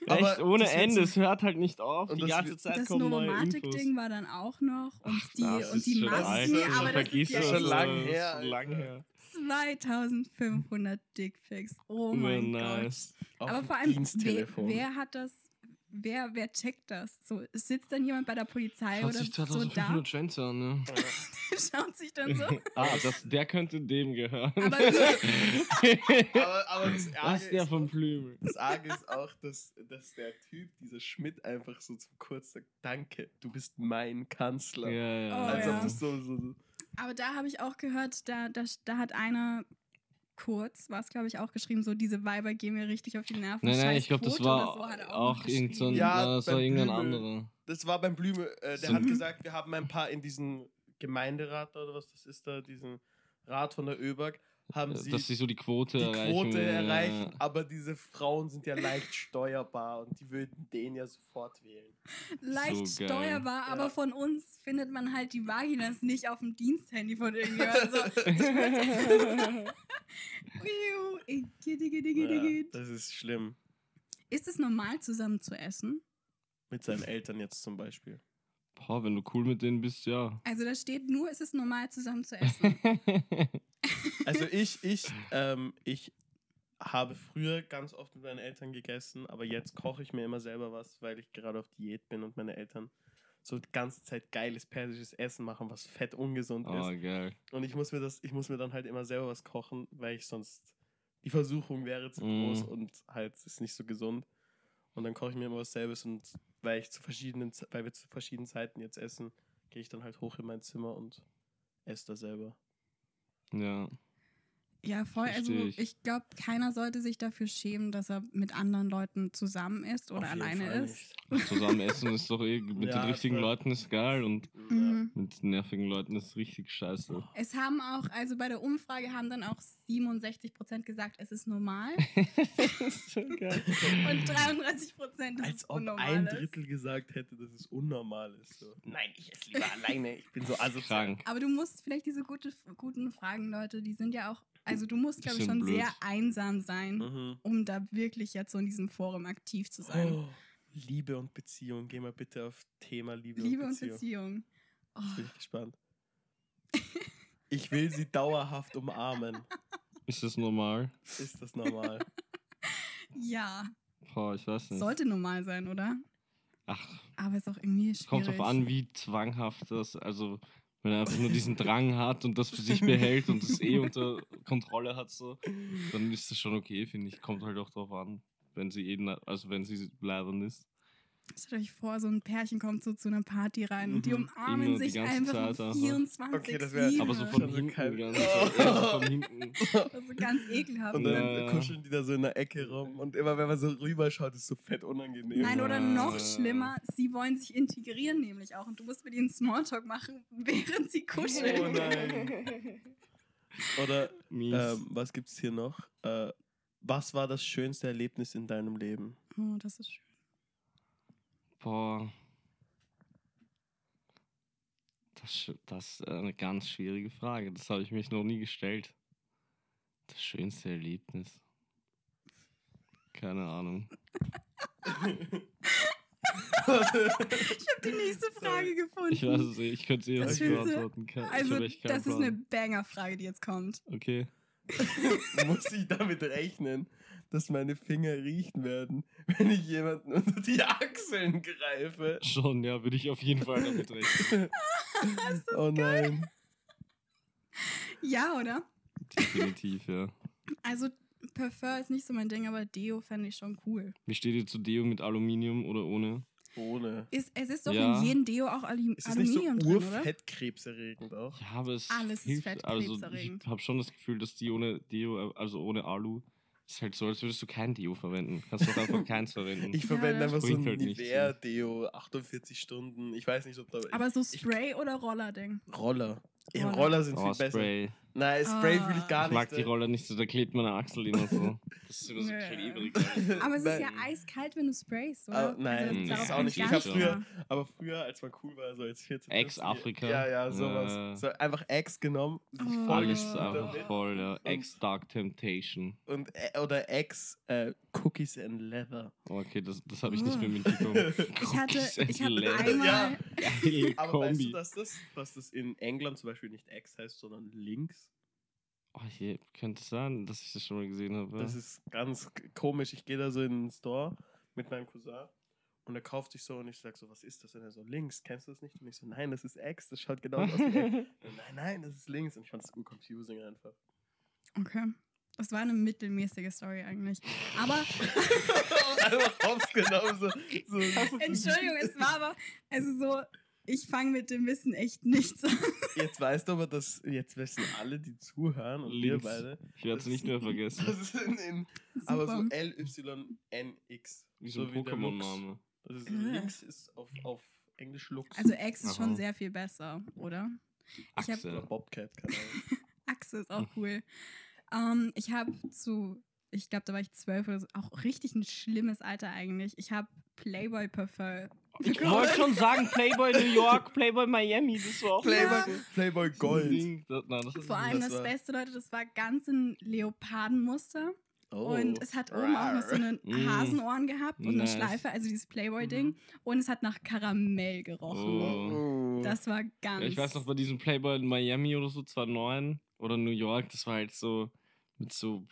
Aber Echt ohne das Ende. Es hört halt nicht auf. Und Die das ganze Zeit Das kommen neue Infos. Novomatic-Ding war dann auch noch. Und Ach, die, das und die schon Masken. alt, schon aber das ist ja das, schon echt lang das ist her, schon lang her. 2500 Dickpics. Oh mein Gott. nice. Auf Aber vor allem, wer, wer hat das, wer, wer checkt das? So, sitzt dann jemand bei der Polizei Schaut oder sich so da, 2500 Schwänze an, ne? schaut sich dann so. Ah, das, der könnte dem gehören. Aber aber, aber das Was Arge, der ist vom auch, Plümel? das Arge ist auch, dass, dass der Typ, dieser Schmidt, einfach so zum Kurz sagt, danke, du bist mein Kanzler. Ja, ja. Oh, Als ja. ob das so, so, so Aber da habe ich auch gehört, da, da, da hat einer kurz, war es glaube ich auch geschrieben, so diese Weiber gehen mir richtig auf die Nerven. Nein, nein, ich glaube, das war so hat er auch, noch irgend so ein, geschrieben. Ja, äh, das war beim irgendein anderer. Das war beim Blüme, äh, der So- hat gesagt, wir haben ein paar in diesen Gemeinderat oder was das ist da, diesen Rat von der ÖBAG, haben sie Äh, Dass sie so die Quote die erreichen. Quote erreichen, ja. aber diese Frauen sind ja leicht steuerbar und die würden den ja sofort wählen. Leicht So steuerbar, aber Ja. von uns findet man halt die Vaginas nicht auf dem Diensthandy von irgendjemandem. So, ich würd- Uiu, igitt, igitt, igitt, Ja, igitt. das ist schlimm. Ist es normal, zusammen zu essen? Mit seinen Eltern jetzt zum Beispiel. Boah, wenn du cool mit denen bist, ja. Also da steht nur, es ist normal, zusammen zu essen. Also ich, ich, ähm, ich habe früher ganz oft mit meinen Eltern gegessen, aber jetzt koche ich mir immer selber was, weil ich gerade auf Diät bin und meine Eltern so die ganze Zeit geiles persisches Essen machen, was fett ungesund oh, ist. geil. Und ich muss mir das, ich muss mir dann halt immer selber was kochen, weil ich sonst die Versuchung wäre zu Mm. groß und halt ist nicht so gesund. Und dann koche ich mir immer was selbst und weil ich zu verschiedenen, weil wir zu verschiedenen Zeiten jetzt essen, gehe ich dann halt hoch in mein Zimmer und esse da selber. Ja. Ja, voll. Also Versteh ich. glaube, keiner sollte sich dafür schämen, dass er mit anderen Leuten zusammen ist oder alleine Fall ist. Zusammen essen ist doch eh, mit Ja, den richtigen voll. Leuten ist geil und Mhm. mit nervigen Leuten ist richtig scheiße. Es haben auch, also bei der Umfrage haben dann auch 67 Prozent gesagt, es ist normal. so geil. Und 33 Prozent, dass es Als ob unnormal ein ist. Drittel gesagt hätte, dass es unnormal ist. So. Nein, ich esse lieber alleine. Ich bin so asozial. Krank. Aber du musst vielleicht diese gute, guten Fragen, Leute, die sind ja auch, also du musst, glaube ich, schon blöd. sehr einsam sein, Mhm. um da wirklich jetzt so in diesem Forum aktiv zu sein. Oh, Liebe und Beziehung. Geh mal bitte auf Thema Liebe, Liebe und und Beziehung. Beziehung. Oh, Jetzt bin ich gespannt. Ich will sie dauerhaft umarmen. Ist das normal? Ist das normal? ja, Boah, ich weiß nicht. sollte normal sein, oder? Ach, Aber ist auch irgendwie schwierig. kommt drauf an, wie zwanghaft das, also wenn er einfach nur diesen Drang hat und das für sich behält und das eh unter Kontrolle hat, so, dann ist das schon okay, finde ich. Kommt halt auch drauf an, wenn sie eh, na- also wenn sie leibern ist. Stellt euch vor, so ein Pärchen kommt so zu einer Party rein und die Mhm. umarmen die sich ganze einfach Zeit um einfach. 24 Okay, das wär- Aber so von hinten, die Zeit. Ja, so von hinten. Also ganz ekelhaft. Und dann Ja, ja. kuscheln die da so in der Ecke rum. Und immer wenn man so rüberschaut, ist es so fett unangenehm. Nein, oder Ja. noch schlimmer, sie wollen sich integrieren nämlich auch und du musst mit ihnen Smalltalk machen, während sie kuscheln. Oh nein. Oder Mies. ähm, was gibt's hier noch? Äh, was war das schönste Erlebnis in deinem Leben? Oh, das ist schön. Boah. Das, das ist eine ganz schwierige Frage. Das habe ich mich noch nie gestellt. Das schönste Erlebnis. Keine Ahnung. Ich habe die nächste Frage gefunden. Ich weiß es nicht. Ich könnte es eh Das nicht beantworten. Ich also, das ist eine Banger-Frage, die jetzt kommt. Okay. Muss ich damit rechnen, dass meine Finger riechen werden, wenn ich jemanden unter die Achseln greife? Schon, ja, würde ich auf jeden Fall damit rechnen. oh nein. Ja, oder? Definitiv, ja. Also, Parfum ist nicht so mein Ding, aber Deo fände ich schon cool. Wie steht ihr zu Deo mit Aluminium oder ohne? Ohne. Ist, es ist doch Ja. in jedem Deo auch Alu Ist es nicht so Aluminium drin, oder? urfettkrebserregend auch? Ja, aber es Alles ist hilft. Also fettkrebserregend. ich habe schon das Gefühl, dass die ohne Deo, also ohne Alu, ist halt so, als würdest du kein Deo verwenden. Kannst doch einfach keins verwenden. Ich Ja, verwende das einfach so bringt ein halt Nivea-Deo, 48 Stunden. Ich weiß nicht, ob da. Aber so ich- Spray oder Roller-Ding? Roller. Ja, Roller. Sind oh, viel besser. Spray. Nein, Spray Ah. will ich gar Ich nicht. mag die Roller nicht so, da klebt meine Achsel immer so. Das ist immer so klebrig. Aber es ist ja eiskalt, wenn du sprayst, oder? Ah, nein, also, das ist auch nicht- ich nicht hab früher-. Aber früher, als man cool war, so als 14. Ex-Afrika. Ja, ja, sowas. Äh. So einfach Ex genommen. sich Oh. voll Alles einfach voll, ja. Ex-Dark Temptation. Und, äh, oder Ex äh, Cookies and Leather. Oh, okay, das, das habe ich nicht Oh. mehr mitbekommen. Ich hatte, Cookies and ich habe Leather. einmal, Ja. Aber weißt du, dass das, dass das in England zum Beispiel nicht Ex heißt, sondern Links? Oh, hier könnte es sein, dass ich das schon mal gesehen habe. Das ist ganz komisch. Ich gehe da so in den Store mit meinem Cousin und er kauft sich so und ich sag so, was ist das? Und er so, links, kennst du das nicht? Und ich so, nein, das ist X, das schaut genau aus wie X. Nein, nein, das ist links. Und ich fand das confusing einfach. okay, das war eine mittelmäßige Story eigentlich. Aber, einfach hops genommen. So, so, Entschuldigung, es war aber, also so, ich fange mit dem Wissen echt nichts an. Jetzt weißt du aber, dass jetzt wissen alle, die zuhören und wir beide. ich werde es nicht mehr vergessen. Das ist in, in, aber so. L-Y-N-X. Wie so ein. Pokémon-Name. Das ist, Äh. links ist auf, auf Englisch Lux. Also Ex ist schon sehr viel besser, oder? Ich hab-. Bobcat, keine Ahnung. Achse ist auch cool. Ähm, ich habe zu, ich glaube, da war ich zwölf oder so, auch richtig ein schlimmes Alter eigentlich. Ich habe Playboy Parfum. Ich wollte schon sagen, Playboy New York, Playboy Miami, das war auch Playboy, Ja. Playboy Gold. Das, nein, das Vor allem Das das, Beste, Leute, das war ganz ein Leopardenmuster. Oh. Und es hat oben auch noch so eine Mm. Hasenohren gehabt und Nice. eine Schleife, also dieses Playboy-Ding. Und es hat nach Karamell gerochen. Oh. Oh. Das war ganz. Ja, ich weiß noch, bei diesem Playboy in Miami oder so, 2009 oder New York, das war halt so mit so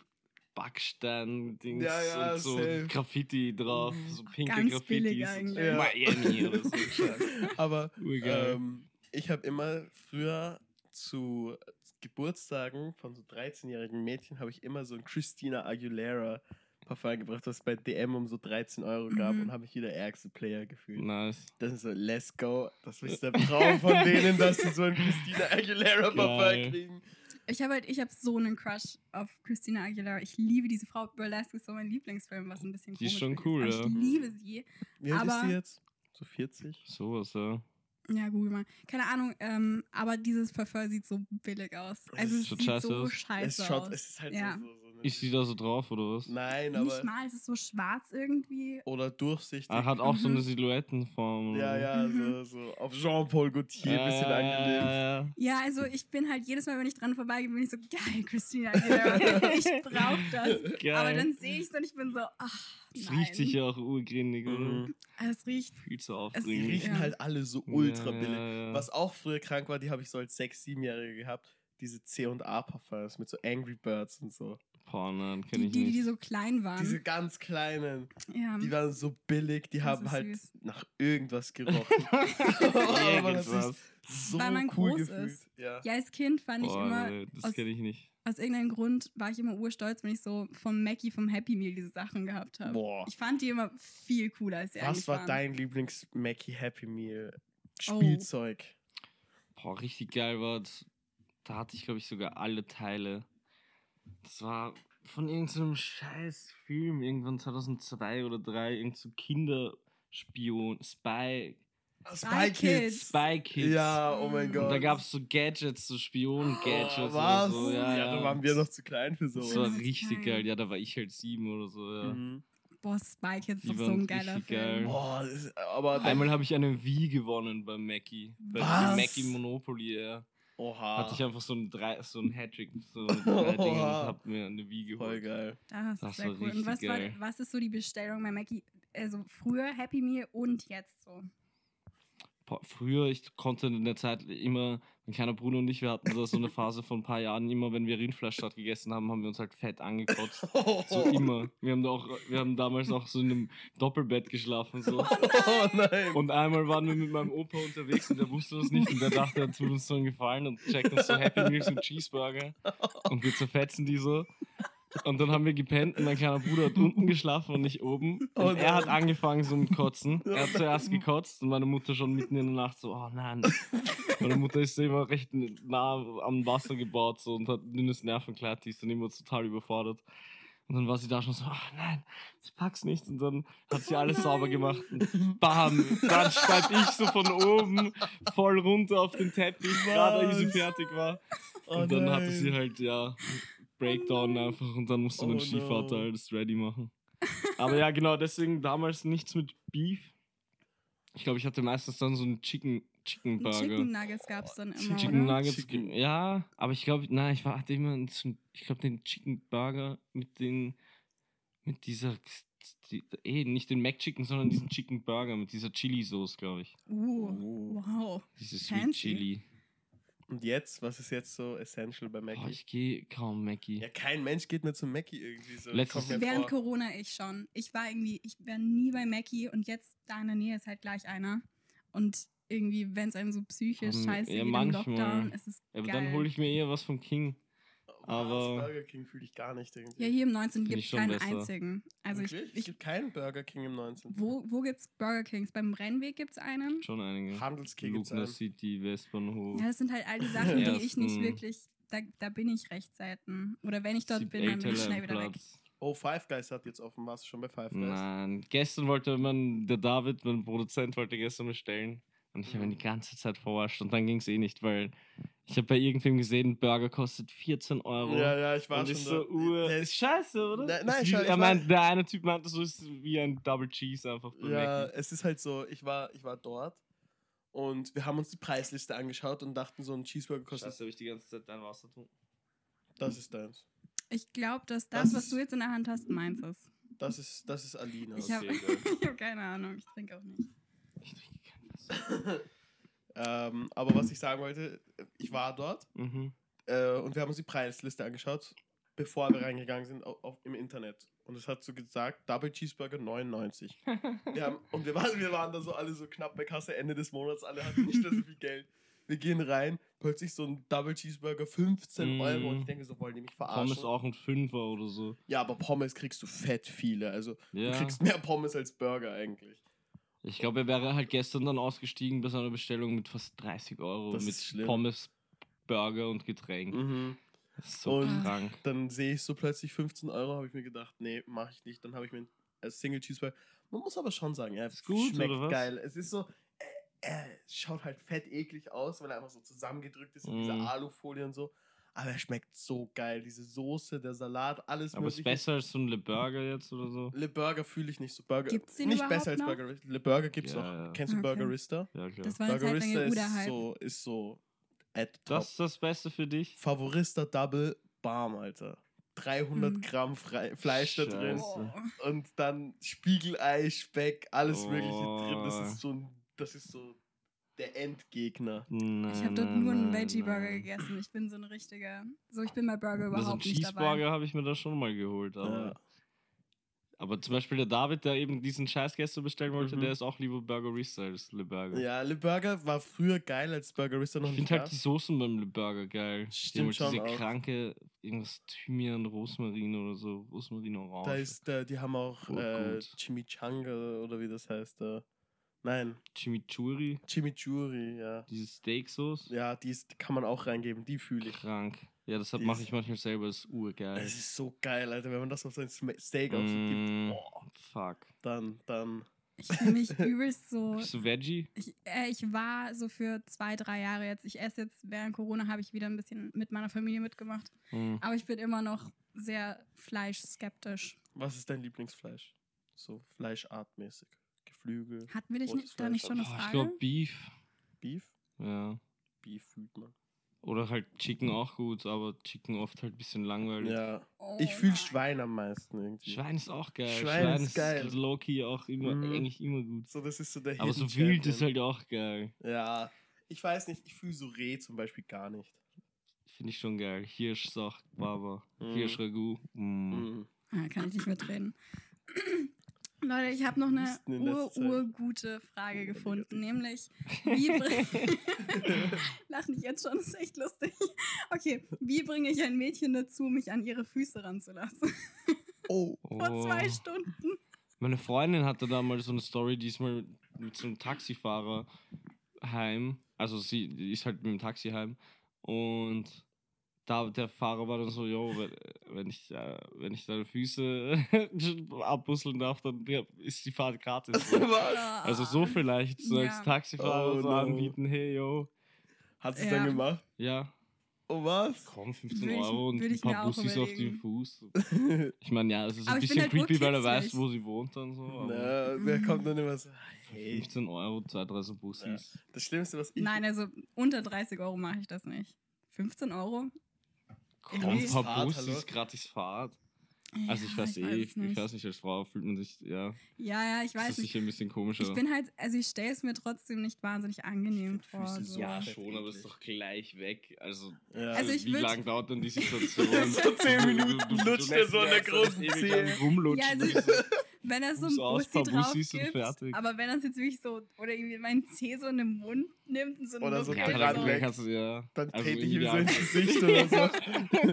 Backstein-Dings Ja, ja, und so safe. Graffiti drauf, so pinke Ganz Graffitis. eigentlich. Ja. Miami oder so. Aber ähm, ich habe immer früher zu Geburtstagen von so 13-jährigen Mädchen habe ich immer so ein Christina Aguilera Parfum gebracht, was es bei DM um so 13 Euro gab Mhm. und habe mich wieder ärgste Player gefühlt. nice. Das ist so, let's go. Das ist der Traum von denen, dass sie so ein Christina Aguilera. Parfum kriegen. Ich habe halt, ich habe so einen Crush auf Christina Aguilera. Ich liebe diese Frau. Burlesque ist so mein Lieblingsfilm, was ein bisschen Die ist komisch schon ist, cool, aber ja. Ich liebe sie. Wie alt ist Aber- sie jetzt? So 40? Sowas, ja. Ja, google mal. Keine Ahnung, ähm, aber dieses Parfum sieht so billig aus. Also es sieht scheiße so scheiße Es, schaut, aus. es ist halt Ja. so, so, so eine Ist sie da so drauf oder was? Nein, aber. Nicht mal, es ist so schwarz irgendwie. Oder durchsichtig. Er hat auch so Mhm. eine Silhouettenform. Ja, ja, Mhm. so, so auf Jean-Paul Gaultier ein bisschen ja, angelehnt. Ja, ja. Ja, also ich bin halt jedes Mal, wenn ich dran vorbeigehe, bin ich so, geil, Christina Aguilera. ich brauch das. Geil. Aber dann sehe ich es und ich bin so, ach, Es riecht sicher auch urgründig, oder? Mhm. Es riecht, Viel zu Die aufdringlich. riechen Ja. halt alle so ultra Ja, billig. ja, ja. Was auch früher krank war, die habe ich so als 6-, 7-Jährige gehabt. Diese C&A-Parfums mit so Angry Birds und so. Boah, nein, kenn die, ich die, nicht. die so klein waren. Diese ganz kleinen, ja. die waren so billig, die Das haben halt süß. nach irgendwas gerochen. Aber das Irgendwas. ist so Weil man cool groß gefühlt. ist. Ja. ja, als Kind fand ich Boah, immer, nee, das aus- kenne ich nicht. aus irgendeinem Grund war ich immer urstolz, wenn ich so vom Mackie, vom Happy Meal diese Sachen gehabt habe. Ich fand die immer viel cooler als die Was war waren. dein Lieblings-Mackie Happy Meal Oh. Spielzeug? Boah, richtig geil war das. Da hatte ich, glaube ich, sogar alle Teile. Das war von irgendeinem scheiß Film, irgendwann 2002 oder 2003, irgend so Kinderspion, Spy, Spy Kids. Spy Kids. Ja, oh mein Gott. Und da gab es so Gadgets, so Spion-Gadgets Oh, oder was? so. Ja, ja. da waren wir noch zu klein für Das sowas. war richtig geil. geil. Ja, da war ich halt sieben oder so. Ja. Mhm. Boah, ist Die doch so ein geiler Film. geil. Boah, ist, Einmal habe ich eine Wii gewonnen bei Mackie. Bei Was? Mackie Monopoly, ja. Oha. Hatte ich einfach so ein, drei, so ein Hattrick, so mit drei Dingen und hab mir eine Wii Voll geholt. geil. Das, Das ist sehr cool. Und was, war, was ist so die Bestellung bei Mackie? Also früher Happy Meal und jetzt so. Boah, Früher, ich konnte in der Zeit immer, mein kleiner Bruder und ich, wir hatten da so eine Phase von ein paar Jahren, immer wenn wir Rindfleischstadt gegessen haben, haben wir uns halt fett angekotzt. So immer. Wir haben, da auch, wir haben damals auch so in einem Doppelbett geschlafen. So. Oh nein. Und einmal waren wir mit meinem Opa unterwegs und der wusste das nicht und der dachte, er tut uns so einen Gefallen und checkt uns so Happy Meals und Cheeseburger und wir zerfetzen die so. Und dann haben wir gepennt und mein kleiner Bruder hat unten geschlafen und nicht oben. Und Oh er hat angefangen so mit Kotzen. Er hat zuerst gekotzt und meine Mutter schon mitten in der Nacht so, oh nein. Meine Mutter ist immer recht nah am Wasser gebaut so und hat ein dünnes Nervenkleid, die ist dann immer total überfordert. Und dann war sie da schon so, ach nein, ich pack's nicht. Und dann hat sie alles nein. sauber gemacht. Und bam, dann steig ich so von oben voll runter auf den Teppich, gerade als sie fertig war. Oh Und dann hatte sie halt, ja, Breakdown einfach und dann musste mein Oh Stiefvater no. alles ready machen. Aber ja, genau, deswegen damals nichts mit Beef. Ich glaube, ich hatte meistens dann so einen Chicken, Chicken Burger. Chicken Nuggets gab es dann immer, Chicken oder? Nuggets, Chicken. ja, aber ich glaube, nein, ich war, hatte immer, ich glaube, den Chicken Burger mit den, mit dieser, die, eh, nicht den McChicken, sondern diesen Chicken Burger mit dieser Chili-Sauce, glaube ich. Uh, wow. Diese Sweet Fancy. Chili. Und jetzt, was ist jetzt so essential bei Mackie? Boah, ich gehe kaum Mackie. ja, kein Mensch geht mehr zum Mackie irgendwie so. Letztes- Während vor. Corona ich schon. Ich war irgendwie, ich war nie bei Mackie und jetzt da in der Nähe ist halt gleich einer. Und irgendwie, wenn es einem so psychisch Ähm, scheiße ja, geht im manchmal. Lockdown, ist es Aber geil. dann hole ich mir eher was vom King. Aber- Was, Burger King fühle ich gar nicht irgendwie. ja, hier im 19 Find gibt ich es keinen besser. einzigen. Also ich, Wirklich? es ich gibt keinen Burger King im 19. wo, wo gibt es Burger Kings? Beim Rennweg gibt es einen. Schon einige. Handelskick gibt's Lugner einen. City, Westbahnhof. Ja, das sind halt all die Sachen, die ich nicht wirklich, da, da bin ich recht selten. Oder wenn ich dort bin, dann bin ich schnell wieder weg. Platz. Oh, Five Guys hat jetzt offen. Warst du schon bei Five Guys? Nein, gestern wollte man, der David, mein Produzent, wollte gestern bestellen. Und ich habe ihn die ganze Zeit verarscht. Und dann ging es eh nicht, weil ich habe bei irgendwem gesehen, ein Burger kostet 14 Euro. Ja, ja, ich war und schon da. so Ur. Der Ist scheiße, oder? Nein, nein, ich er war- meint, der eine Typ meinte, so ist wie ein Double Cheese einfach bei ja, Mackie. es ist halt so, ich war, ich war dort und wir haben uns die Preisliste angeschaut und dachten, so ein Cheeseburger kostet, Scheiße, habe ich die ganze Zeit dein Wasser tun. das ist deins. Ich glaube, dass das, Das was ist- du jetzt in der Hand hast, meins ist. Das ist, das ist Alina. Ich habe ich hab keine Ahnung, ich trinke auch nicht. Ich trinke. ähm, aber was ich sagen wollte, ich war dort Mhm. äh, und wir haben uns die Preisliste angeschaut, bevor wir reingegangen sind auf, auf, im Internet. Und es hat so gesagt, Double Cheeseburger 99. Wir haben, und wir waren, wir waren da so alle so knapp bei Kasse Ende des Monats, alle hatten nicht mehr so viel Geld. Wir gehen rein, plötzlich so ein Double Cheeseburger 15 Mm. Euro und ich denke so, wollen die mich verarschen? Pommes auch ein Fünfer oder so. Ja, aber Pommes kriegst du fett viele. Also Ja. du kriegst mehr Pommes als Burger eigentlich. Ich glaube, er wäre halt gestern dann ausgestiegen bei seiner Bestellung mit fast 30 Euro. Das mit. Pommes, Burger und Getränk. Mhm. So Und- krank. Dann sehe ich so plötzlich 15 Euro, habe ich mir gedacht, nee, mache ich nicht. Dann habe ich mir als Single Cheeseburger. Man muss aber schon sagen, ja, Ist gut, schmeckt geil. Es ist so, äh, es schaut halt fett eklig aus, weil er einfach so zusammengedrückt ist in dieser Mm. Alufolie und so. Aber er schmeckt so geil. Diese Soße, der Salat, alles Aber ist mögliche. besser als so ein Le Burger jetzt oder so? Le Burger fühle ich nicht so. Burger. Gibt's den nicht besser als noch? Burger. Le Burger gibt's Ja, noch. ja. Kennst du Okay. Burgerista? Ja, klar. Das war Burgerista ist so, ist so at top. Das ist das Beste für dich? Favorista Double Barm, Alter. 300 Mhm. Gramm Fre Fleisch da drin. Scheiße. Oh. Und dann Spiegelei, Speck, alles Mögliche drin. Das Oh. ist so ein, das ist so der Endgegner. Nein, Ich habe dort nein, nur einen Veggie-Burger nein. gegessen. Ich bin so ein richtiger. So, ich bin bei Burger Also einen überhaupt nicht dabei. Cheeseburger habe ich mir da schon mal geholt. Aber, Ja. aber zum Beispiel der David, der eben diesen Scheiß gestern bestellen wollte, Mhm. der ist auch lieber Burgerista als Le Burger. Ja, Le Burger war früher geil, als Burgerista noch Ich nicht finde halt die Soßen beim Le Burger geil. Die Stimmt haben schon diese auch. kranke, irgendwas Thymian, Rosmarin oder so. Rosmarin Orange. Da ist, der, die haben auch Gut, äh. Chimichanga oder wie das heißt. Äh, nein, Chimichurri, Chimichurri, ja. diese Steaksoße. Ja, die, ist, die kann man auch reingeben, die fühle ich. Krank. Ja, das Die mache ich manchmal selber, das ist urgeil. Es ist so geil, Alter, wenn man das auf sein Steak auch so gibt. Mm, Boah, fuck. dann, dann, Ich fühle mich übelst so. Bist du Veggie? Ich, äh, ich war so für zwei, drei Jahre jetzt. Ich esse jetzt während Corona, habe ich wieder ein bisschen mit meiner Familie mitgemacht. Hm. Aber ich bin immer noch sehr fleischskeptisch. Was ist dein Lieblingsfleisch? So fleischartmäßig. Geflügel, Hatten wir dich nicht, da nicht schon eine Oh, ich Frage? glaube Beef. Beef? Ja. Beef fühlt man. Oder halt Chicken auch gut, aber Chicken oft halt ein bisschen langweilig. Ja. Oh Ich fühle. Schwein am meisten irgendwie. Schwein ist auch geil. Schwein ist geil. Loki auch immer, Mhm. eigentlich immer gut. So, das ist so der Aber so wild ist halt auch geil. Ja. Ich weiß nicht, ich fühle so Reh zum Beispiel gar nicht. Finde ich schon geil. Hirsch, Sach, Baba. Mhm. Hirsch, Ragout. Mm. Mhm. Ah, kann ich nicht mitreden. Leute, ich habe noch eine Husten in ur, letzter Zeit. urgute Frage Oh, gefunden, nämlich wie bring Lach nicht jetzt schon, das ist echt lustig. Okay, wie bringe ich ein Mädchen dazu, mich an ihre Füße ranzulassen? Oh. Vor zwei. Stunden. Meine Freundin hatte da mal so eine Story, diesmal mit so einem Taxifahrer heim. Also sie ist halt mit dem Taxi heim. Und da der Fahrer war dann so, jo, wenn, wenn ich, äh, wenn ich deine Füße abbusseln darf, dann ja, ist die Fahrt gratis. Was? Also so vielleicht, so als Ja. Taxifahrer Oh so no. anbieten, hey, yo. Hat sie es Ja. dann gemacht? Ja, Oh was? komm, 15 Würde ich- Euro und ein paar Bussis auf den. Fuß. Ich meine, ja, es ist Aber ein bisschen halt creepy, weil er weiß, wo sie wohnt und so. Na, wer kommt dann immer so? Hey. 15 Euro, zwei, drei so Bussis. Das Schlimmste, was ich. Nein, also unter 30 Euro mache ich das nicht. 15 Euro? Paar Fahrt, Bussis, hallo? gratis Fahrt. Also ich Ja, weiß eh, weiß ich, es nicht. weiß nicht, als Frau fühlt man sich, ja, Ja, ja, ich das weiß ist nicht. sicher ein bisschen komischer. Ich bin halt, also ich stelle es mir trotzdem nicht wahnsinnig angenehm Ich vor. So. ja, schon, aber es ist doch gleich weg. Also, Ja. Also ich wie lange dauert denn die Situation? So zehn Minuten lutscht er so an der großen lang Rumlutschen. Ja, also ich- Wenn er so ein Bussi drauf gibt, fertig. aber wenn er es jetzt wirklich so, oder irgendwie meinen Zeh so in den Mund nimmt und so einen Oder so ja, dann weg. du ja. Dann also trete ich ihm so ins Gesicht oder so.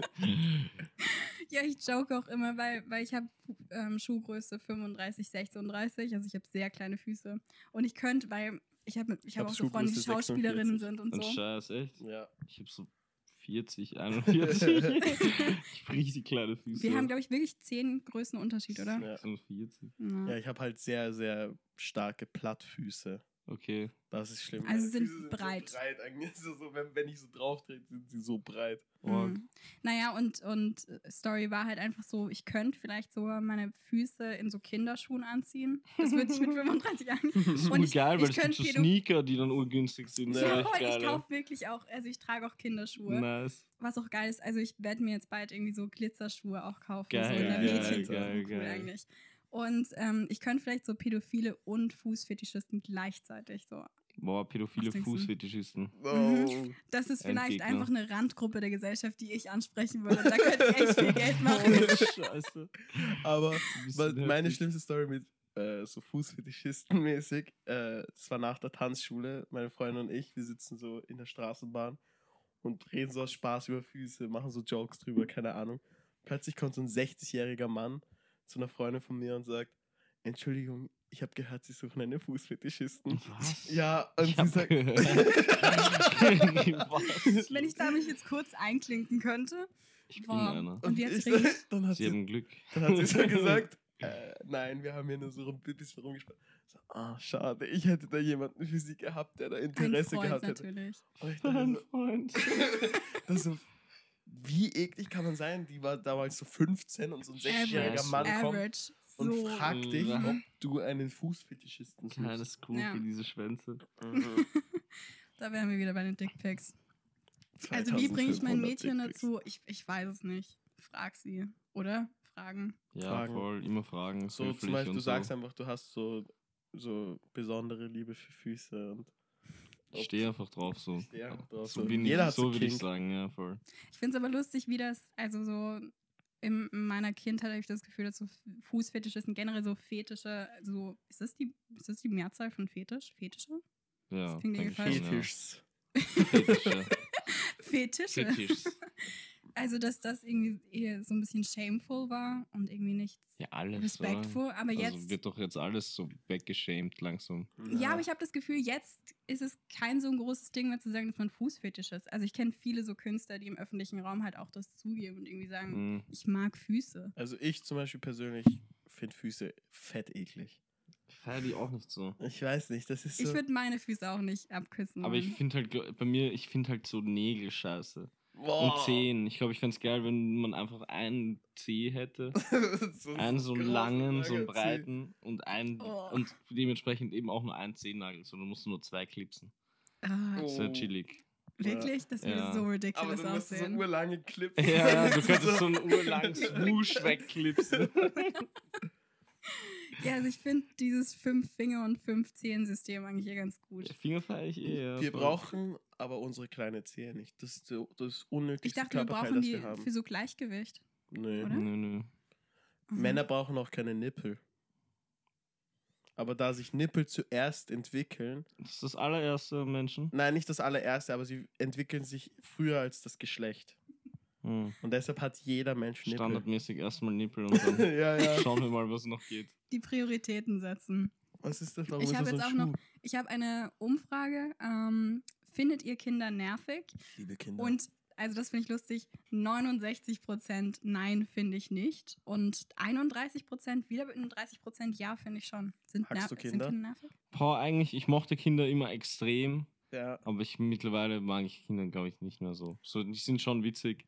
Ja, ich joke auch immer, weil, weil ich habe ähm, Schuhgröße 35, 36, also ich habe sehr kleine Füße. Und ich könnte, weil ich habe ich hab hab auch so Freunde, die Schauspielerinnen 46. sind und Und so. Scheiß, echt? ja. Ich hab so 40, 41. ich hab richtig kleine Füße. Wir haben, glaube ich, wirklich 10 Größen Unterschied, oder? Ja. 40. Ja. ja, ich habe halt sehr, sehr starke Plattfüße. Okay. Das ist schlimm. Also sind Füße breit. So breit eigentlich. So, so, wenn, wenn ich so drauf trete, sind sie so breit. Mhm. Naja, und, und äh, Story war halt einfach so, ich könnte vielleicht sogar meine Füße in so Kinderschuhen anziehen. Das würde sich mit 35 an. Das ist Und ich- ich weil gibt könnt so Sneaker, die dann urgünstig sind. Das Ja, Ja, voll, ich kaufe wirklich auch, also ich trage auch Kinderschuhe. Nice. Was auch geil ist, also ich werde mir jetzt bald irgendwie so Glitzerschuhe auch kaufen. so Geil, in der geil, Mädchen geil, cool geil. eigentlich. Und ähm, ich könnte vielleicht so Pädophile und Fußfetischisten gleichzeitig so. Boah, pädophile? Fußfetischisten. Oh. Das ist vielleicht Endgegner. einfach eine Randgruppe der Gesellschaft, die ich ansprechen würde. Da könnte ich echt viel Geld machen. Scheiße. Aber meine schlimmste Story mit äh, so Fußfetischisten-mäßig, äh, es war nach der Tanzschule, meine Freundin und ich, wir sitzen so in der Straßenbahn und reden so aus Spaß über Füße, machen so Jokes drüber, keine Ahnung. Plötzlich kommt so ein 60-jähriger Mann zu einer Freundin von mir und sagt, Entschuldigung, ich habe gehört, Sie suchen einen Fußfetischisten. Was? Ja, und Ich sie sagt, Was? Wenn ich da mich jetzt kurz einklinken könnte. Ich bin einer. Und hat ich, dann hat Sie sie, haben Glück. dann hat sie so gesagt, äh, nein, wir haben hier nur so ein bisschen rumgesprochen. So, ah, schade, ich hätte da jemanden für sie gehabt, der da Ein Interesse Freund gehabt hätte. natürlich. So, Freund. das so, wie eklig kann man sein? Die war damals so 15 und so ein 60-jähriger Average. Mann kommt Average. und So. fragt dich, Mhm. ob du einen Fußfetischisten suchst. Kleines Groupie, Ja. diese Schwänze. Da wären wir wieder bei den Dickpics. Also wie bringe ich mein 2500 Mädchen dazu? Ich, ich weiß es nicht. Frag sie, oder? Fragen. Ja, Fragen. voll. Immer fragen. So zum Beispiel, und du so. sagst einfach, du hast so, so besondere Liebe für Füße und Ich stehe einfach drauf so. Ich steh einfach drauf, So, so. bin Jeder ich, hat so würde ich sagen, ja, voll. Ich finde es aber lustig, wie das, also so in meiner Kindheit habe ich das Gefühl, dass so Fußfetischisten generell so Fetische, so, ist das die, ist das die Mehrzahl von Fetisch? Fetische? Ja, klingt ich irgendwie schon, ja. Fetischs. Fetische. Fetische. Also, dass das irgendwie eher so ein bisschen shameful war und irgendwie nicht Ja, alles. respectful. Oder? Aber jetzt. Also wird doch jetzt alles so weggeschämt langsam. Ja, aber ich habe das Gefühl, jetzt ist es kein so ein großes Ding mehr zu sagen, dass man Fußfetisch ist. Also ich kenne viele so Künstler, die im öffentlichen Raum halt auch das zugeben und irgendwie sagen, Mhm. ich mag Füße. Also ich zum Beispiel persönlich finde Füße fett eklig. Ich feiere die auch nicht so. Ich weiß nicht, das ist Ich so. würde meine Füße auch nicht abküssen. Aber ich finde halt, bei mir, ich finde halt so Nägel scheiße. Und Boah. Zehen. Ich glaube, ich fände es geil, wenn man einfach einen Zeh hätte. so Einen so einen langen, so einen langer Zeh. breiten und einen Oh. und dementsprechend eben auch nur einen Zehennagel, musst du nur zwei klipsen. Ah, Sehr Oh. chillig. wirklich? Das würde Ja. so Aber ridiculous dann musst du so aussehen. urlange Clips. Ja, du könntest so einen urlangen Swoosh wegklipsen. ja, also ich finde dieses Fünf-Finger- und Fünf-Zehen-System eigentlich hier ganz gut. Finger feiere ich eh. Ja, Wir brauchen aber unsere kleine Zehe nicht. Das ist das Ich unnötigste dachte, wir Körperteil, brauchen das die wir haben. für so Gleichgewicht. Nö. oder? Nö, nö. Mhm. Männer brauchen auch keine Nippel. Aber da sich Nippel zuerst entwickeln, Das ist das allererste Menschen. nein, nicht das allererste, aber sie entwickeln sich früher als das Geschlecht. Hm. Und deshalb hat jeder Mensch Nippel. Standardmäßig erstmal Nippel und dann ja, ja. schauen wir mal, was noch geht. Die Prioritäten setzen. Was ist das? Warum Ich ist hab das so jetzt auch noch- Schuh? Ich habe eine Umfrage. Ähm, findet ihr Kinder nervig? Liebe Kinder. Und also das finde ich lustig. 69% nein, finde ich nicht. Und 31% wieder mit einem 30% ja, finde ich schon. Sind, Hackst ner- du sind Kinder? Kinder nervig? Boah, eigentlich, ich mochte Kinder immer extrem, ja. aber ich mittlerweile mag ich Kinder, glaube ich, nicht mehr so. So, die sind schon witzig,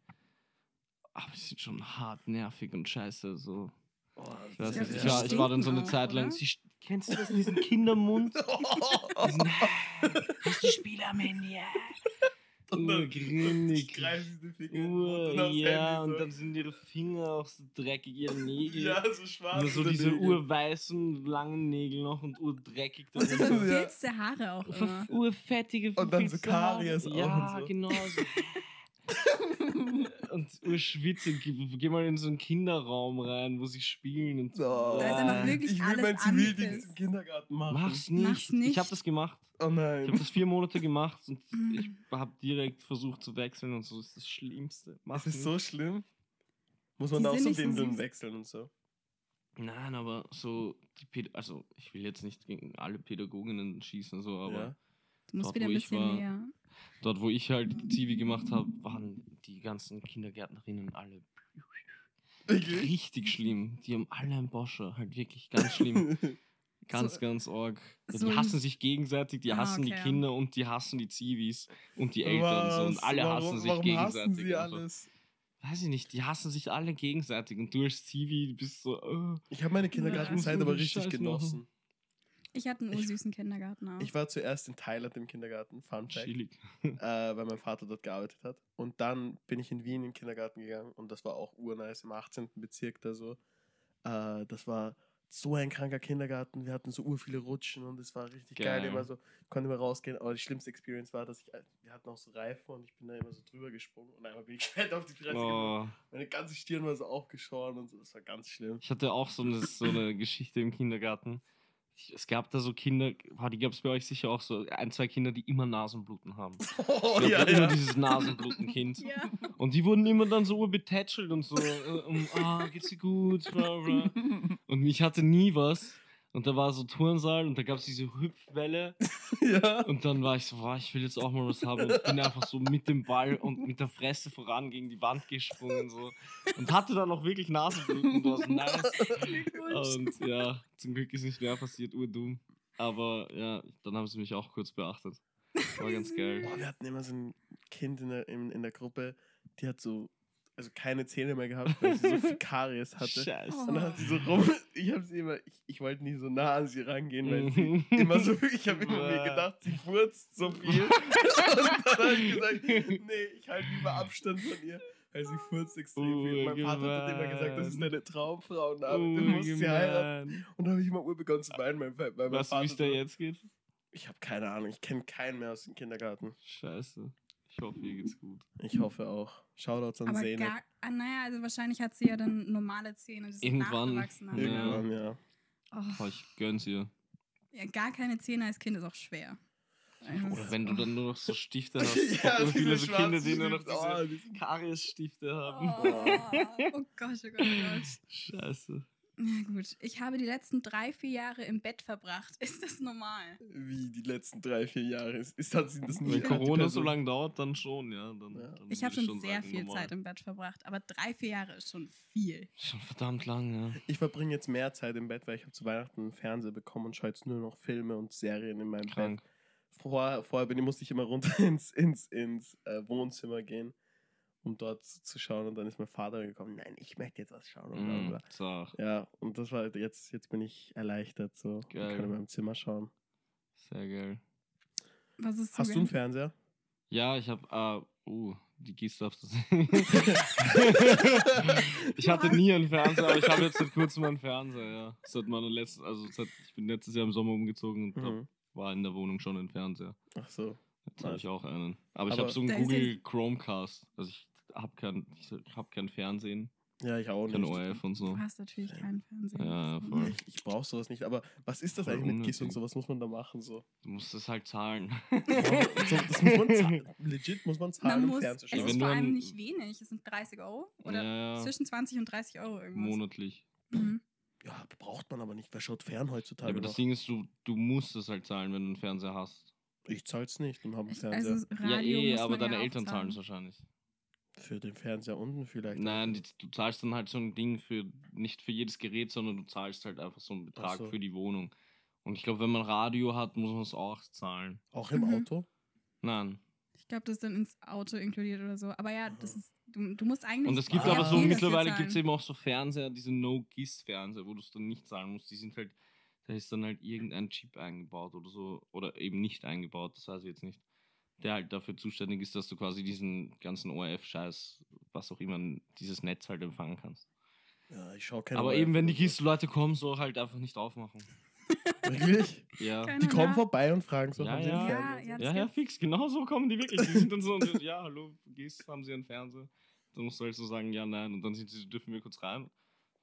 aber die sind schon hart nervig und scheiße. So. Oh, Ich, weiß nicht, ich, war, ich war dann so eine Zeit lang. Sie, kennst du das, diesen Kindermund? Diesen, hast du Spiel am Handy? Und dann- Urgrinnig. Greifen sie die Finger in Ur, und aufs ja, Handy und so. dann sind ihre Finger auch so dreckig, ihre Nägel. Ja, so schwarz. Nur so diese urweißen, langen Nägel noch und urdreckig. Und so verfilzte Haare auch immer. Urfettige, Und dann so verfilzte Haare. Karies auch Ja, und so. genau so. und urschwitzig. Geh geh mal in so einen Kinderraum rein, wo sie spielen. Und Oh. Da ist einfach wirklich ich will alles meinen Zivildienst angepisst. im Kindergarten machen. Mach's nicht. Mach's nicht. Ich habe das gemacht. Oh Ich nein. habe das vier Monate gemacht und Mhm. ich habe direkt versucht zu wechseln und so. Das ist das Schlimmste. Mach's Das ist nicht. so schlimm. Muss man Die da auch so so Windeln wechseln und so. Nein, aber so, also ich will jetzt nicht gegen alle Pädagoginnen schießen, so, aber ja. Du musst dort, wieder ein ich bisschen war- näher. Dort, wo ich halt die Zivi gemacht habe, waren die ganzen Kindergärtnerinnen alle richtig schlimm. Die haben alle einen Boscher, halt wirklich ganz schlimm. Ganz, So- ganz arg. Ja, so die hassen sich gegenseitig, die Ah, hassen die okay. Kinder und die hassen die Zivis und die Eltern. So, und Was? alle warum, hassen sich warum gegenseitig. hassen sie alles? Weiß ich nicht, die hassen sich alle gegenseitig. Und du als Zivi bist so. äh, Ich habe meine Kindergartenzeit aber richtig genossen. Ich hatte einen Ich- ursüßen Kindergarten auch. Ich war zuerst in Thailand im Kindergarten, Fun Fact, chillig. äh, weil mein Vater dort gearbeitet hat. Und dann bin ich in Wien in den Kindergarten gegangen und das war auch urnice im 18. Bezirk da so. Äh, das war so ein kranker Kindergarten. Wir hatten so ur viele Rutschen und es war richtig geil. Geil. Immer so, konnte immer rausgehen. Aber die schlimmste Experience war, dass ich, äh, wir hatten auch so Reifen und ich bin da immer so drüber gesprungen und einmal bin ich fett auf die Fresse. Oh. Meine ganze Stirn war so aufgeschoren und so. Das war ganz schlimm. Ich hatte auch so eine, so eine Geschichte im Kindergarten. Es gab da so Kinder, die gab es bei euch sicher auch so, ein, zwei Kinder, die immer Nasenbluten haben. Oh, Ich ja, immer ja. dieses Nasenblutenkind. ja. Und die wurden immer dann so urbetätschelt und so, äh, um, ah, geht's dir gut, bla bla. Und ich hatte nie was. Und da war so Turnsaal und da gab es diese Hüpfwelle. ja. Und dann war ich so, boah, ich will jetzt auch mal was haben. Und bin einfach so mit dem Ball und mit der Fresse voran gegen die Wand gesprungen. So. Und hatte dann auch wirklich Nasenbluten. Das war so nice. Und ja, zum Glück ist nicht mehr passiert, urdumm. Aber ja, dann haben sie mich auch kurz beachtet. War ganz geil. Boah, wir hatten immer so ein Kind in der, in, in der Gruppe, die hat so, also keine Zähne mehr gehabt, weil sie so viel Karies hatte. Scheiße. Und dann hat sie so rum, ich habe sie immer, ich, ich wollte nie so nah an sie rangehen, weil sie immer so, ich habe immer mir gedacht, sie furzt so viel. Und dann habe ich gesagt, nee, ich halte lieber Abstand von ihr, weil sie furzt extrem viel. Mein Vater hat immer gesagt, das ist deine Traumfrau, na, du musst sie heiraten. Und dann habe ich mal ur begonnen zu weinen, weil mein Weißt du, wie Vater es da jetzt geht? Ich habe keine Ahnung, ich kenne keinen mehr aus dem Kindergarten. Scheiße. Ich hoffe, ihr geht's gut. Ich hoffe auch. Shoutouts an Aber Zeynep. gar, ah, naja, also wahrscheinlich hat sie ja dann normale Zähne, die sind Irgendwann. nachgewachsen haben. Ja. Irgendwann, ja. Oh, ich gönn's ihr. ja, gar keine Zähne als Kind ist auch schwer. Also, Oder wenn du dann nur noch so Stifte hast. ja, viele so diese Kinder, die nur noch diese. Oh, Karies-Stifte Oh, haben. oh Gott, oh Gott, oh Gott. Scheiße. Na gut, ich habe die letzten drei, vier Jahre im Bett verbracht. Ist das normal? Wie die letzten drei, vier Jahre. Ist, ist das, das Wenn nicht Corona so lange dauert, dann schon, ja. Dann, Ja. dann Ich habe würde schon sehr sagen, viel normal. Zeit im Bett verbracht, aber drei, vier Jahre ist schon viel. Schon verdammt lang, ja. Ich verbringe jetzt mehr Zeit im Bett, weil ich habe zu Weihnachten einen Fernseher bekommen und schaue jetzt nur noch Filme und Serien in meinem Krank. Bett. Vorher, vorher bin, musste ich immer runter ins, ins, ins äh, Wohnzimmer gehen, um dort zu schauen. Und dann ist mein Vater gekommen, nein, ich möchte jetzt was schauen. Und Mm. Zach. Ja, und das war jetzt, jetzt bin ich erleichtert so. Ich Geil. kann in meinem Zimmer schauen. Sehr geil. Was ist Hast du einen Fernseher? Ja, ich habe, ah, uh, die Gieß darfst du sehen. ich hatte nie einen Fernseher, aber ich habe jetzt seit kurzem einen Fernseher, ja. Seit meiner letzten, also seit, ich bin letztes Jahr im Sommer umgezogen und Mhm. war in der Wohnung schon ein Fernseher. Ach so. Jetzt habe ich auch einen. Aber ich Aber habe so einen Google Chromecast. Also ich habe kein, ich hab kein Fernsehen, Ja, ich auch kein nicht. ORF und so. Du hast natürlich keinen Fernseher. Ja, voll. Ich, ich brauche sowas nicht. Aber was ist das Voll eigentlich mit GIS und so? Was muss man da machen? So? Du musst es halt zahlen. so das muss man zahlen. Legit muss man zahlen, Man um muss, Fernsehen es Ja, ist vor allem nicht wenig. Es sind 30 Euro oder ja, ja. zwischen 20 und 30 Euro irgendwas. monatlich. Mhm. Ja, braucht man aber nicht. Wer schaut fern Ja, heutzutage aber das noch? Ding ist, du, du musst es halt zahlen, wenn du einen Fernseher hast. Ich zahl's nicht und habe einen Ich, Fernseher. also Radio ja, eh, muss aber man deine ja Eltern zahlen es wahrscheinlich. Für den Fernseher unten vielleicht. Nein, die, du zahlst dann halt so ein Ding für, nicht für jedes Gerät, sondern du zahlst halt einfach so einen Betrag so. für die Wohnung. Und ich glaube, wenn man Radio hat, muss man es auch zahlen. Auch im Mhm. Auto? Nein. Ich glaube, das ist dann ins Auto inkludiert oder so. Aber ja, das ist, du, du musst eigentlich. Und es gibt aber so, dafür mittlerweile gibt es eben auch so Fernseher, diese No-GIS-Fernseher, wo du es dann nicht zahlen musst. Die sind halt, da ist dann halt irgendein Chip eingebaut oder so. Oder eben nicht eingebaut, das weiß ich jetzt nicht. Der halt dafür zuständig ist, dass du quasi diesen ganzen ORF-Scheiß, was auch immer, dieses Netz halt empfangen kannst. Ja, ich schau keine aber ORF eben, wenn die. GIS-Leute kommen, so halt einfach nicht aufmachen. Wirklich? Ja. Keine Die kommen Ahnung. vorbei und fragen so, Ja, haben sie einen ja. Fernseher? Ja, ja, Ja, fix, genau so kommen die wirklich. Die sind dann so, und, ja, hallo, GIS, haben sie einen Fernseher? Dann musst du halt so sagen, ja, nein. Und dann sind sie, dürfen wir kurz rein?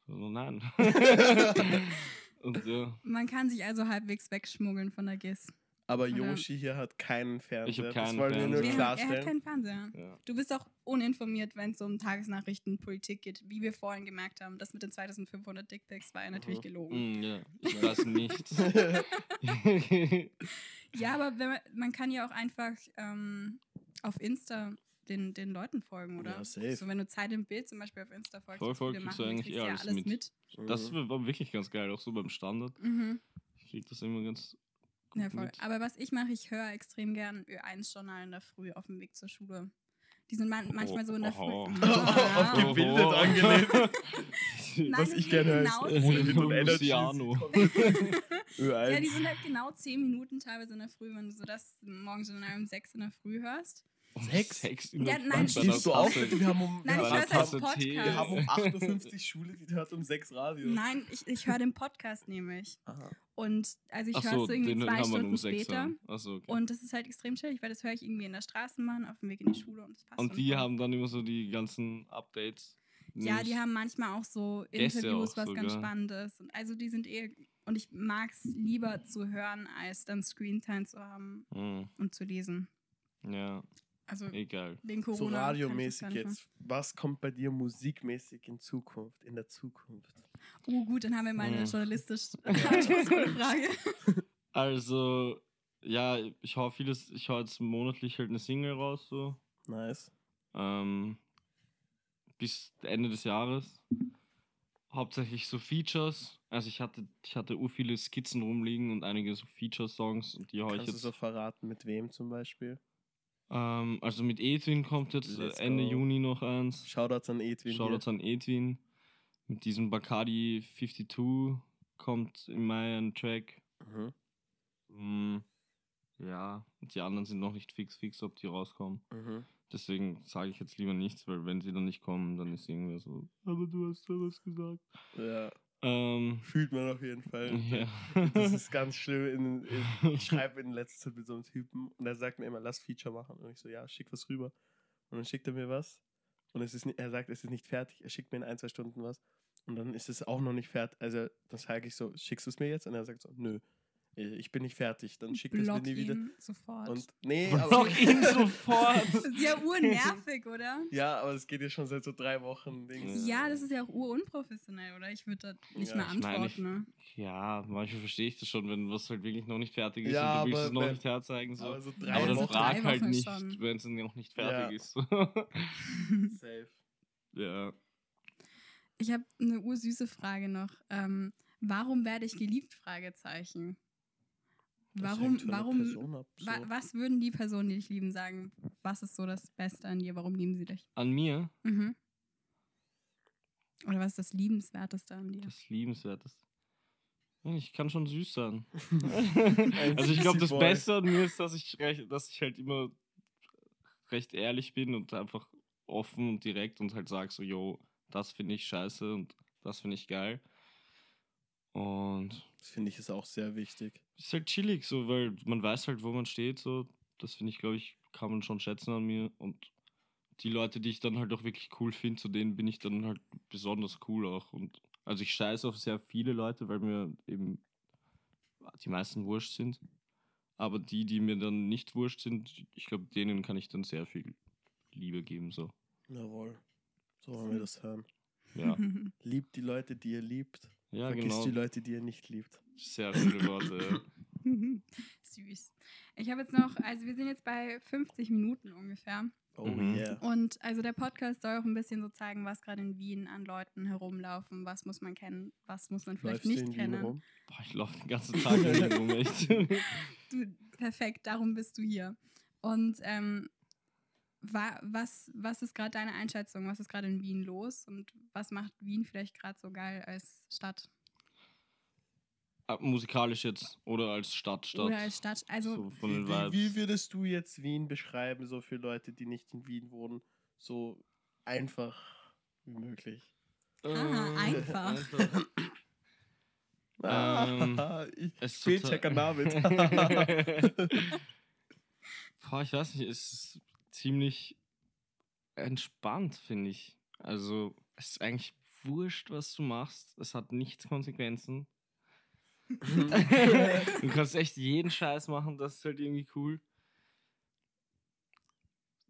So, nein. und ja, Man kann sich also halbwegs wegschmuggeln von der GIS. Aber Oder- Yoshi hier hat keinen Fernseher. das keinen wollen wir nur hat, er hat klarstellen. keinen Fernseher. ja. Du bist auch uninformiert, wenn es um Tagesnachrichten, Politik geht. Wie wir vorhin gemerkt haben, das mit den 2500 Dickpics war ja natürlich Mhm. gelogen. Mm, ja, ich weiß nicht. Ja, aber wenn man, man kann ja auch einfach ähm, auf Insta den, den Leuten folgen, oder? Ja, safe. So, wenn du Zeit im Bild zum Beispiel auf Insta folgst, Voll, kriegst machen, du dann eigentlich kriegst eh du ja alles alles mit. mit. das war wirklich ganz geil, auch so beim Standard. Mhm. Ich krieg das immer ganz Ja, voll. mit. Aber was ich mache, ich höre extrem gern Ö1-Journal in der Früh auf dem Weg zur Schule. Die sind man manchmal so in der Früh. Oh. Auf Ja. gebildet angelehnt. Nein, Was ich gerne höre, genau. Ö1. Ja, die sind halt genau 10 Minuten teilweise in der Früh, wenn du so das Morgenjournal um 6 in der Früh hörst. Um Sechs? Sechs in Ja, nein, Stehst du auf? Wir haben um, Nein, wir ich haben, höre einer es als Tasse Tee. wir haben um Podcast. 58 Schule, die hört um 6 Radio. Nein, ich, ich höre den Podcast nämlich. Aha. Und also ich höre so, es so irgendwie den zwei Stunden um sechs später. so, okay. Und das ist halt extrem chillig, weil das höre ich irgendwie in der Straßenbahn auf dem Weg in die Schule und das passt. Und die haben dann immer so die ganzen Updates. Ja, die haben manchmal auch so Gäste Interviews, auch was ganz sogar. spannend ist. Und also die sind eh. Und ich mag es lieber zu hören, als dann Screentime zu haben Hm, und zu lesen. ja, Also egal. wegen Corona. So radiomäßig jetzt. Was kommt bei dir musikmäßig in Zukunft, in der Zukunft? Oh gut, dann haben wir meine Hm. journalistisch Frage. Also, ja, ich hau vieles, ich hau jetzt monatlich halt eine Single raus, so. Nice. Ähm, bis Ende des Jahres. Hauptsächlich so Features. Also ich hatte, ich hatte ur viele Skizzen rumliegen und einige so Feature-Songs und die hau ich Kannst du jetzt. so verraten, mit wem zum Beispiel? Ähm, also mit Edwin kommt jetzt Let's Ende go. Juni noch eins. Shoutouts an Edwin. Shoutouts an Edwin. Mit diesem Bacardi 52 kommt im Mai ein Track. hier. Mm, ja, und die anderen sind noch nicht fix, fix, ob die rauskommen. Mhm. Mhm. Deswegen sage ich jetzt lieber nichts, weil wenn sie dann nicht kommen, dann ist irgendwer so, aber du hast da was gesagt. Ja, Ähm, fühlt man auf jeden Fall. ja. Das ist ganz schlimm. In, in, ich schreibe in letzter Zeit mit so einem Typen und er sagt mir immer, lass Feature machen. Und ich so, ja, schick was rüber. Und dann schickt er mir was. Und es ist, er sagt, es ist nicht fertig. Er schickt mir in ein, zwei Stunden was. Und dann ist es auch noch nicht fertig. Also, dann sage ich so, schickst du es mir jetzt? Und er sagt so, nö. Äh, ich bin nicht fertig, dann schickt es mir nie wieder. ihn sofort. Und nee, Block aber, ihn sofort. das ist ja urnervig, oder? ja, aber es geht ja schon seit so drei Wochen. Dings. Ja, das ist ja auch urunprofessionell, oder? Ich würde da nicht Ja, mehr ich meine, antworten. ne? Ja, manchmal verstehe ich das schon, wenn was halt wirklich noch nicht fertig ist Ja, und du willst es noch wenn- nicht herzeigen. So. Aber so drei Aber dann so Wochen. drei frag halt Wochen nicht, wenn es noch nicht fertig Ja. ist. Safe. ja. Ich habe eine ursüße Frage noch. Ähm, warum werde ich geliebt? Fragezeichen. Warum, der warum, wa was würden die Personen, die dich lieben, sagen? Was ist so das Beste an dir? Warum lieben sie dich? An mir, Mhm. Oder was ist das Liebenswerteste an dir? das Liebenswerteste. Ich kann schon süß sein. Ein also ich glaube, das. Beste an mir ist, dass ich, recht, dass ich halt immer recht ehrlich bin und einfach offen und direkt und halt sage so, yo, das finde ich scheiße und das finde ich geil. Und Das finde ich ist auch sehr wichtig. Ist halt chillig, so, weil man weiß halt, wo man steht, so. Das finde ich, glaube ich, kann man schon schätzen an mir. Und die Leute, die ich dann halt auch wirklich cool finde, zu denen bin ich dann halt besonders cool auch. Und also ich scheiße auf sehr viele Leute, weil mir eben die meisten wurscht sind. Aber die, die mir dann nicht wurscht sind, ich glaube, denen kann ich dann sehr viel Liebe geben, so. Jawohl. So wollen wir das hören. Ja, Liebt die Leute, die ihr liebt. Ja Vergisst genau. die Leute, die ihr nicht liebt. Sehr viele Worte. Süß. Ich habe jetzt noch, also wir sind jetzt bei 50 Minuten ungefähr. Oh Mhm. yeah. Und also der Podcast soll auch ein bisschen so zeigen, was gerade in Wien an Leuten herumlaufen, was muss man kennen, was muss man vielleicht Läufst du nicht kennen. rum? Boah, ich laufe den ganzen Tag in Wien rum, echt. Du, perfekt, darum bist du hier. Und ähm, was, was ist gerade deine Einschätzung? Was ist gerade in Wien los? Und was macht Wien vielleicht gerade so geil als Stadt? Ah, Musikalisch jetzt oder als Stadt, Stadt. Oder als Stadt? Also, so von Wie, wie, würdest du jetzt Wien beschreiben, so für Leute, die nicht in Wien wohnen? So einfach wie möglich. Ah, einfach. Ähm, Ah, ich es ist Fehlchecker David. Boah, ich weiß nicht, es ist ziemlich entspannt, finde ich. Also, es ist eigentlich wurscht, was du machst. Es hat nichts Konsequenzen. du kannst echt jeden Scheiß machen, das ist halt irgendwie cool.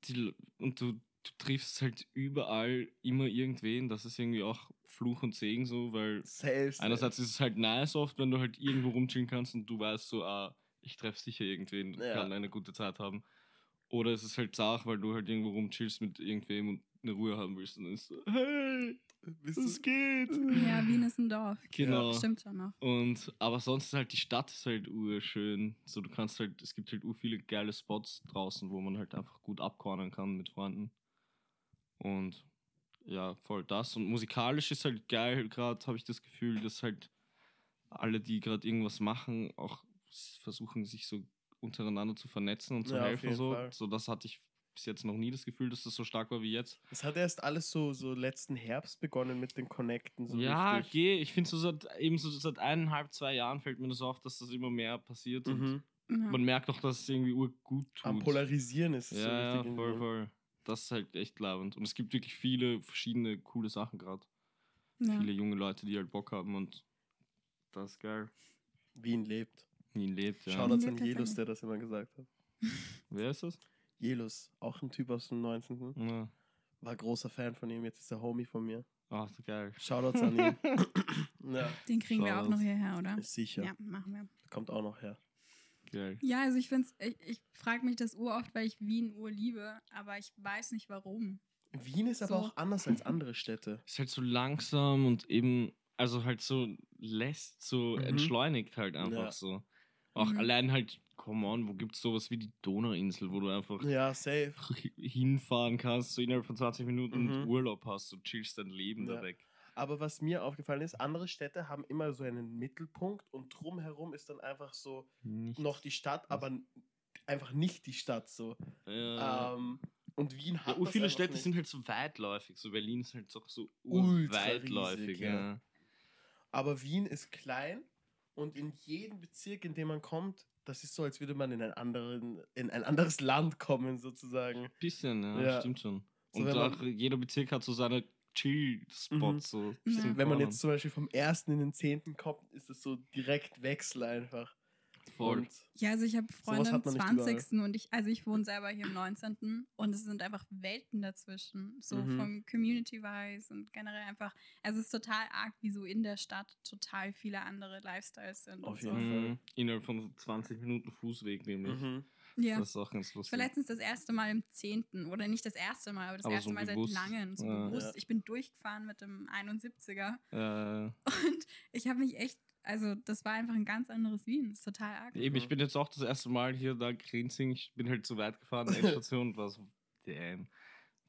Die, und du, du triffst halt überall immer irgendwen. Das ist irgendwie auch Fluch und Segen so, weil Selbst. einerseits ist es halt nice oft, wenn du halt irgendwo rumchillen kannst und du weißt so, ah, ich treffe sicher irgendwen und Ja. kann eine gute Zeit haben. Oder es ist halt Sach, weil du halt irgendwo rumchillst mit irgendwem und eine Ruhe haben willst und dann ist so, hey, du, geht? ja, Wien ist ein Dorf. Genau. Stimmt schon noch. Und aber sonst ist halt die Stadt ist halt urschön. So du kannst halt, es gibt halt ur viele geile Spots draußen, wo man halt einfach gut abkornern kann mit Freunden. Und ja, voll das. Und musikalisch ist halt geil, gerade habe ich das Gefühl, dass halt alle, die gerade irgendwas machen, auch versuchen, sich so untereinander zu vernetzen und zu Ja, helfen. So. Fall. so, das hatte ich bis jetzt noch nie das Gefühl, dass das so stark war wie jetzt. es hat erst alles so, so letzten Herbst begonnen mit den Connecten. So ja, richtig. geh. Ich finde so seit eben so seit eineinhalb, zwei Jahren fällt mir das auf, dass das immer mehr passiert. Und Mhm. Ja. man merkt auch, dass es irgendwie urgut tut. Am Polarisieren ist es so ja, ja, richtig. voll, irgendwie. voll. Das ist halt echt labend. Und es gibt wirklich viele verschiedene coole Sachen gerade. Ja. Viele junge Leute, die halt Bock haben und das ist geil. Wien lebt. Wien lebt, ja. Shoutouts an lebt Jelus, der das immer gesagt hat. Wer ist das? Jelus, auch ein Typ aus dem 19. Ja. War großer Fan von ihm, jetzt ist er Homie von mir. Ach, so geil. Shoutouts an ihn. ja, Den kriegen wir auch Shoutouts. noch hierher, oder? ist sicher. Ja, machen wir. Kommt auch noch her. Geil. Ja, also ich finde ich, ich frage mich das uroft, weil ich Wien ur liebe, aber ich weiß nicht warum. Wien ist aber So. auch anders als andere Städte. Ist halt so langsam und eben, also halt so lässt, so Mhm. entschleunigt halt einfach Ja. so. Auch Mhm. allein halt, come on, wo gibt's sowas wie die Donauinsel, wo du einfach Ja, safe. hinfahren kannst, so innerhalb von 20 Minuten Mhm. Urlaub hast, du chillst dein Leben Ja. da weg. Aber was mir aufgefallen ist, andere Städte haben immer so einen Mittelpunkt und drumherum ist dann einfach so Nichts. noch die Stadt, aber einfach nicht die Stadt so. Ja. Ähm, und Wien hat Ja, viele Städte nicht. sind halt so weitläufig. So Berlin ist halt so, so Ultra weitläufig. ja. Aber Wien ist klein und in jedem Bezirk, in dem man kommt, das ist so, als würde man in ein, anderen, in ein anderes Land kommen, sozusagen. Bisschen, ja, Ja. stimmt schon. So, Und wenn man- auch jeder Bezirk hat so seine Chill-Spots. So Ja. zum Wenn man jetzt zum Beispiel vom ersten in den zehnten kommt, ist es so direkt Wechsel einfach. Voll. Und Ja, also ich habe Freunde überall. 20. und ich, also ich wohne selber hier im 19. und es sind einfach Welten dazwischen. So Mhm. vom Community-Wise und generell einfach, also es ist total arg, wie so in der Stadt total viele andere Lifestyles sind. Auf jeden so. Fall. Mhm. Innerhalb von so 20 Minuten Fußweg nämlich. mhm. Ja. Das ist auch ganz Ich war lustig. letztens das erste Mal im 10. oder nicht das erste Mal, aber das Aber erste so Mal bewusst. seit langem, so Ja. bewusst. Ja. Ich bin durchgefahren mit dem 71er Äh, und ich habe mich echt, also das war einfach ein ganz anderes Wien. Das ist total arg. eben, ich Mhm. bin jetzt auch das erste Mal hier da Grenzing. Ich bin halt zu weit gefahren, Endstation und war so, damn.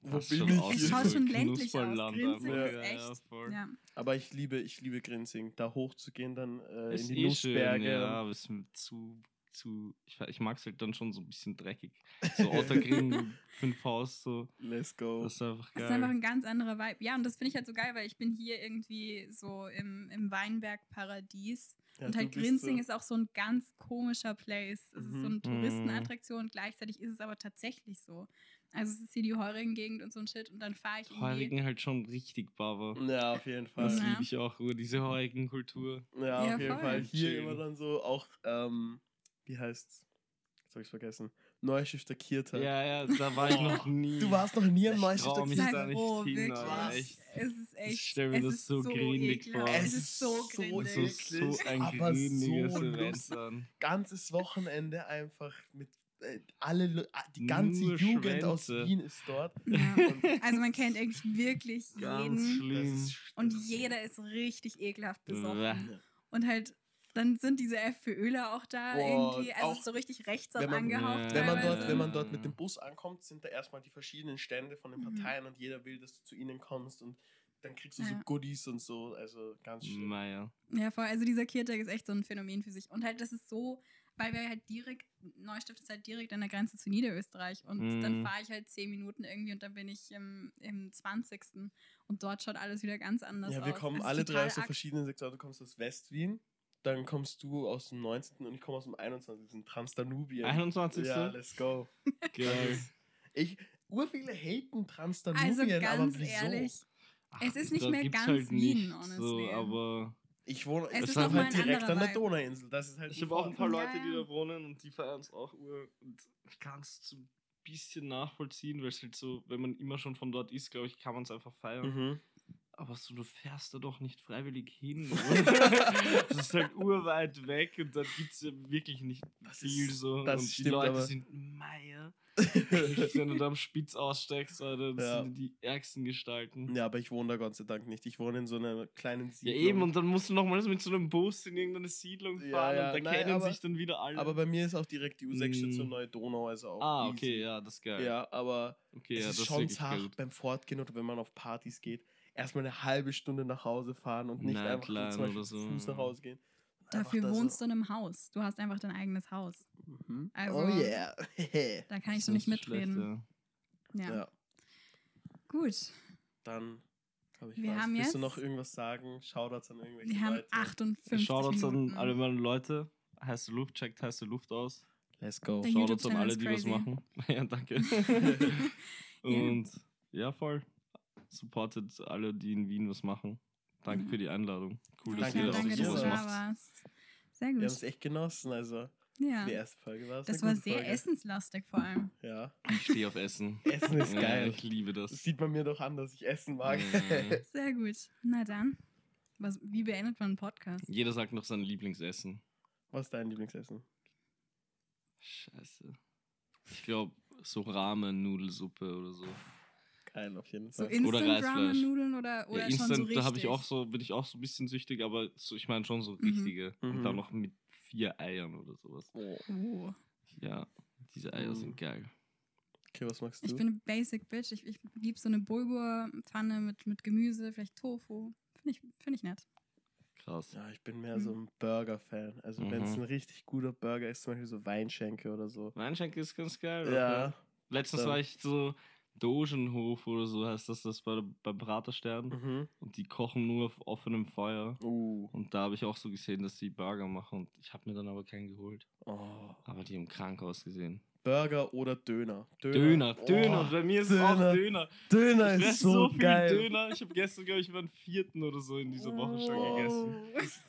Wo was bin ich aus? Es schaut schon ländlich aus. Grinzing einfach. ist Ja, echt. ja. Ja. Aber ich liebe, ich liebe Grinzing. Da hochzugehen, dann äh, in die eh schön, Nussberge. ja, aber es ist zu, zu, ich, ich mag es halt dann schon so ein bisschen dreckig. So Ottergring, fünf Haus, so, Let's go. das ist einfach Das ist einfach geil. ein ganz anderer Vibe. Ja, und das finde ich halt so geil, weil ich bin hier irgendwie so im, im Weinberg-Paradies. Ja, und halt Grinzing so- ist auch so ein ganz komischer Place. Es ist so eine Mhm. Touristenattraktion. Gleichzeitig ist es aber tatsächlich so. Also es ist hier die Heurigen-Gegend und so ein Shit. Und dann fahre ich irgendwie... Heurigen halt schon richtig Baba. Ja, auf jeden Fall. Das Ja. liebe ich auch, diese heurigen Kultur. Ja, Ja, auf jeden voll. Fall. Hier Chillen. immer dann so auch, ähm, wie heißt's? Jetzt hab ich's vergessen. Neustifter Kirta. Ja, ja, da war ich noch nie. Du warst noch nie am Ich mich Sei Kirta. da nicht hin, wirklich. echt. Es ist echt. Ich stell mir es das ist so gründig ekelhaft. vor. Es ist so so gründig. so, so ein aber gründiges so Event. Ganzes Wochenende einfach mit äh, alle, Le- ah, die ganze Nur Jugend aus Schwänze. Wien ist dort. Ja. Also man kennt eigentlich wirklich Ganz jeden. schlimm. Und jeder ist richtig ekelhaft besoffen. Und halt, dann sind diese FPÖler auch da Boah, irgendwie. Also auch es ist so richtig rechts wenn man- angehaucht. Wenn man, dort, wenn man dort mit dem Bus ankommt, sind da erstmal die verschiedenen Stände von den Mhm. Parteien und jeder will, dass du zu ihnen kommst und dann kriegst du so Ja. Goodies und so. Also ganz schlimm. Naja. Ja, voll. Also dieser Kirtag ist echt so ein Phänomen für sich. Und halt, das ist so, weil wir halt direkt, Neustift ist halt direkt an der Grenze zu Niederösterreich. Und Mhm. dann fahre ich halt zehn Minuten irgendwie und dann bin ich im, im 20. Und dort schaut alles wieder ganz anders Ja, aus. wir kommen alle drei aus so verschiedenen Sektoren. Du kommst aus West-Wien, dann kommst du aus dem 19. und ich komme aus dem 21. Transdanubien. 21. Ja, let's go. Geil. Ich, ur viele haten Transdanubien, Also aber ganz wieso? ehrlich, Ach, Es ist nicht mehr ganz Wien, nicht honestly. So, aber Ich wohne Es ich ist halt direkt an der. Donauinsel. Das ist halt ich habe auch ein paar Ja, Leute, die ja. da wohnen und die feiern es auch ur. Und ich kann es so ein bisschen nachvollziehen, weil es halt so, wenn man immer schon von dort ist, glaube ich, kann man es einfach feiern. Mhm. Aber so, du fährst da doch nicht freiwillig hin. das ist halt urweit weg und da gibt es ja wirklich nicht Das viel ist- so. das und die stimmt, Leute aber- sind Meier. Wenn du da am Spitz aussteigst, Alter, das Ja. sind die ärgsten Gestalten. Ja, aber ich wohne da Gott sei Dank nicht. Ich wohne in so einer kleinen Ja, Siedlung. eben, und dann musst du nochmals mit so einem Bus in irgendeine Siedlung Ja, fahren ja, und da nein, kennen aber- sich dann wieder alle. aber bei mir ist auch direkt die U6-Station Mm. Neue Donau, also auch ah, easy. okay, ja, das ist geil. Ja, aber okay, es ja, ist schon zart beim Fortgehen oder wenn man auf Partys geht, erstmal eine halbe Stunde nach Hause fahren und nicht Na, einfach so klein zum Beispiel so. Fuß nach Hause gehen. Dafür wohnst du in einem Haus. Du hast einfach dein eigenes Haus. Mhm. Also- oh yeah. Da kann ich so nicht schlecht, mitreden. Ja. ja. Gut. Dann habe ich Wir was. haben Willst du noch irgendwas sagen? Shoutouts an irgendwelche Wir haben Leute. 58 Shoutouts an alle meine Leute. Heiße Luft, checkt heiße Luft aus. Let's go. Der Shoutouts an alle, die was machen. ja, danke. Und ja, voll. Supportet alle, die in Wien was machen. Danke Ja. für die Einladung. Cool, dass Danke, ihr danke, du sowas macht. warst. Sehr Wir haben es gut. echt genossen. Also Ja. die erste Folge war es. Das eine war gute sehr Folge. essenslastig vor allem. Ja. Ich stehe auf Essen. Essen ist Ja, geil. ich liebe das. Das sieht man mir doch an, dass ich Essen mag. Ja. Sehr gut. Na dann. Was, wie beendet man einen Podcast? Jeder sagt noch sein Lieblingsessen. Was ist dein Lieblingsessen? Scheiße. Ich glaube, so Ramen, Nudelsuppe oder so. Geil, auf jeden So Fall. Oder Reisfleisch. Instant-Ramen-Nudeln oder, oder ja, schon Instant, so richtig? da habe ich auch so, bin ich auch so ein bisschen süchtig, aber so, ich meine schon so Mhm. richtige. Und Mhm. dann noch mit vier Eiern oder sowas. Oh. Oh. Ja, diese Eier Mhm. sind geil. Okay, was magst du? Ich bin eine Basic Bitch. Ich, ich liebe so eine Bulgur-Pfanne mit, mit Gemüse, vielleicht Tofu. Finde ich, find ich nett. Krass. ja, ich bin mehr so ein Burger-Fan. Also wenn es Mhm. ein richtig guter Burger ist, zum Beispiel so Weinschenke oder so. Weinschenke ist ganz geil. Ja. okay. Letztens Dann- war ich so Dogenhof oder so heißt das, das bei, beim Praterstern. Mhm. Und die kochen nur auf offenem Feuer. Uh. Und da habe ich auch so gesehen, dass die Burger machen. Und ich habe mir dann aber keinen geholt. Oh. Aber die haben krank ausgesehen. Burger oder Döner? Döner, Oh, Döner. Bei mir ist es auch Döner. Döner. Döner Ich ist so, so viel geil. Döner. Ich habe gestern, glaube ich, über einen vierten oder so in dieser Woche schon Oh. gegessen.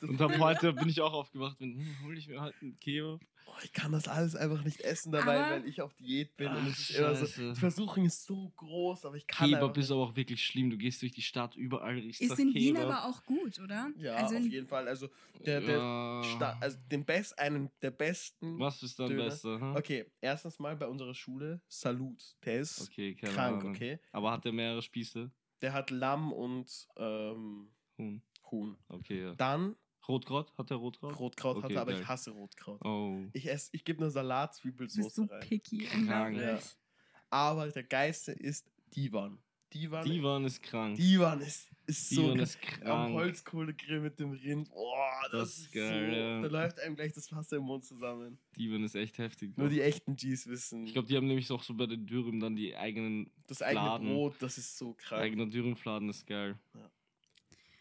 Und heute bin ich auch aufgewacht und hm, hol ich mir halt einen Kebab. Oh, ich kann das alles einfach nicht essen dabei, Aber- weil ich auf Diät bin. und Ach, es ist immer so, Scheiße. die Versuchung ist so groß, aber ich kann Kebab ist aber auch wirklich schlimm. Du gehst durch die Stadt, überall riechst Ist in Wien Kebab. aber auch gut, oder? Ja, also auf jeden Fall. Also, der, der Ja. Sta also den best, einen der besten. Was ist dein Döner. bester? Hm? Okay, erstens mal bei unserer Schule Salut. Der ist Okay, keine krank, Ahnung. okay? Aber hat der mehrere Spieße? Der hat Lamm und ähm, Huhn. Huhn. Okay, ja. Dann Rotkraut? Hat der Rotkraut? Rotkraut hat Okay, er, aber geil. ich hasse Rotkraut. Oh. Ich esse, ich gebe nur Salat, du bist so rein. picky, Krank. Ja. Aber der geilste ist Divan. Divan, Divan ist krank. Divan ist, ist so Divan ge- ist am krank. Holzkohlegrill mit dem Rind. Boah, das, Das ist geil, so, ja. Da läuft einem gleich das Wasser im Mund zusammen. Divan ist echt heftig. Nur die echten Gs wissen. ich glaube, die haben nämlich auch so bei den Dürüm dann die eigenen, das eigene Fladen. Brot, das ist so krank. eigener Dürümfladen ist geil.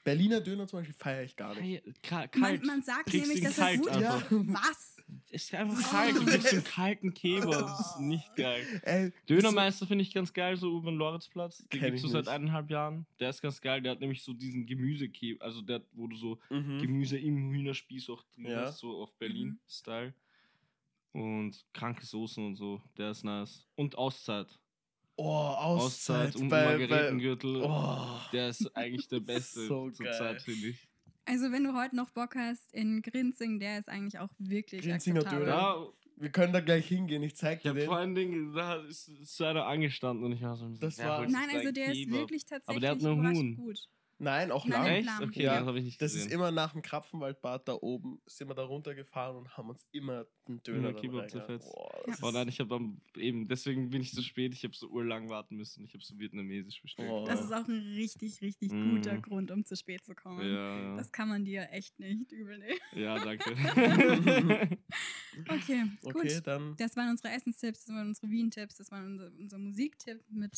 Berliner Döner zum Beispiel feiere ich gar nicht. Ka- Kalt. Man, man sagt Kriegst nämlich, dass er gut ist. Was? Ist einfach kalt. Du kriegst einen kalten Kebab. Das ist nicht geil. Ey, Dönermeister finde ich ganz geil, so über den Loritzplatz. Den gibt es so seit eineinhalb Jahren. Der ist ganz geil. Der hat nämlich so diesen Gemüsekebab, also der, wo du so mhm. Gemüse im Hühnerspieß auch drin Ja. hast, so auf Mhm. Berlin-Style. Und kranke Soßen und so. Der ist nice. Und Auszeit. Oh, Auszeit, Auszeit und bei, bei, Margaretengürtel. oh. Der ist eigentlich der beste So zur geil. Zeit, finde ich. Also wenn du heute noch Bock hast in Grinzing, der ist eigentlich auch wirklich Grinzinger akzeptabel. Döner. Ja, Wir können da gleich hingehen, ich zeig ich dir den. vor allen Dingen, da ist, ist einer angestanden und ich war so, Das wer war- Nein, also der ist Kebab? wirklich tatsächlich Aber der hat nur Huhn. gut. Nein, auch Nein, Lamm. Echt? Lamm. Okay, Ja, das habe ich nicht Das gesehen. ist immer nach dem Krapfenwaldbad da oben, sind wir da runtergefahren und haben uns immer einen Döner reingehauen. zerfetzt. Boah, das Oh nein, ich habe eben, deswegen bin ich zu spät. Ich habe so urlang warten müssen. Ich habe so vietnamesisch bestellt. Oh. Das ist auch ein richtig, richtig Mm. guter Grund, um zu spät zu kommen. Ja, ja. Das kann man dir echt nicht übel nehmen. ja, danke. Okay, Okay, gut. dann Das waren unsere Essenstipps, das waren unsere Wien-Tipps, das war unser, unser Musiktipp mit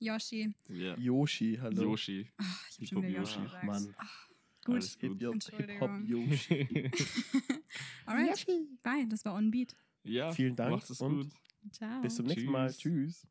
Yoshi. ja. Yoshi, hallo. Yoshi. Ach, ich habe schon wieder Hip-Hop Yoshi Yoshi. gesagt. Mann. Ach, gut. Hip-Hop Yoshi. alright. Bye, das war On Beat. ja, Vielen Dank Macht es und gut. Ciao. Bis zum nächsten Mal. Tschüss.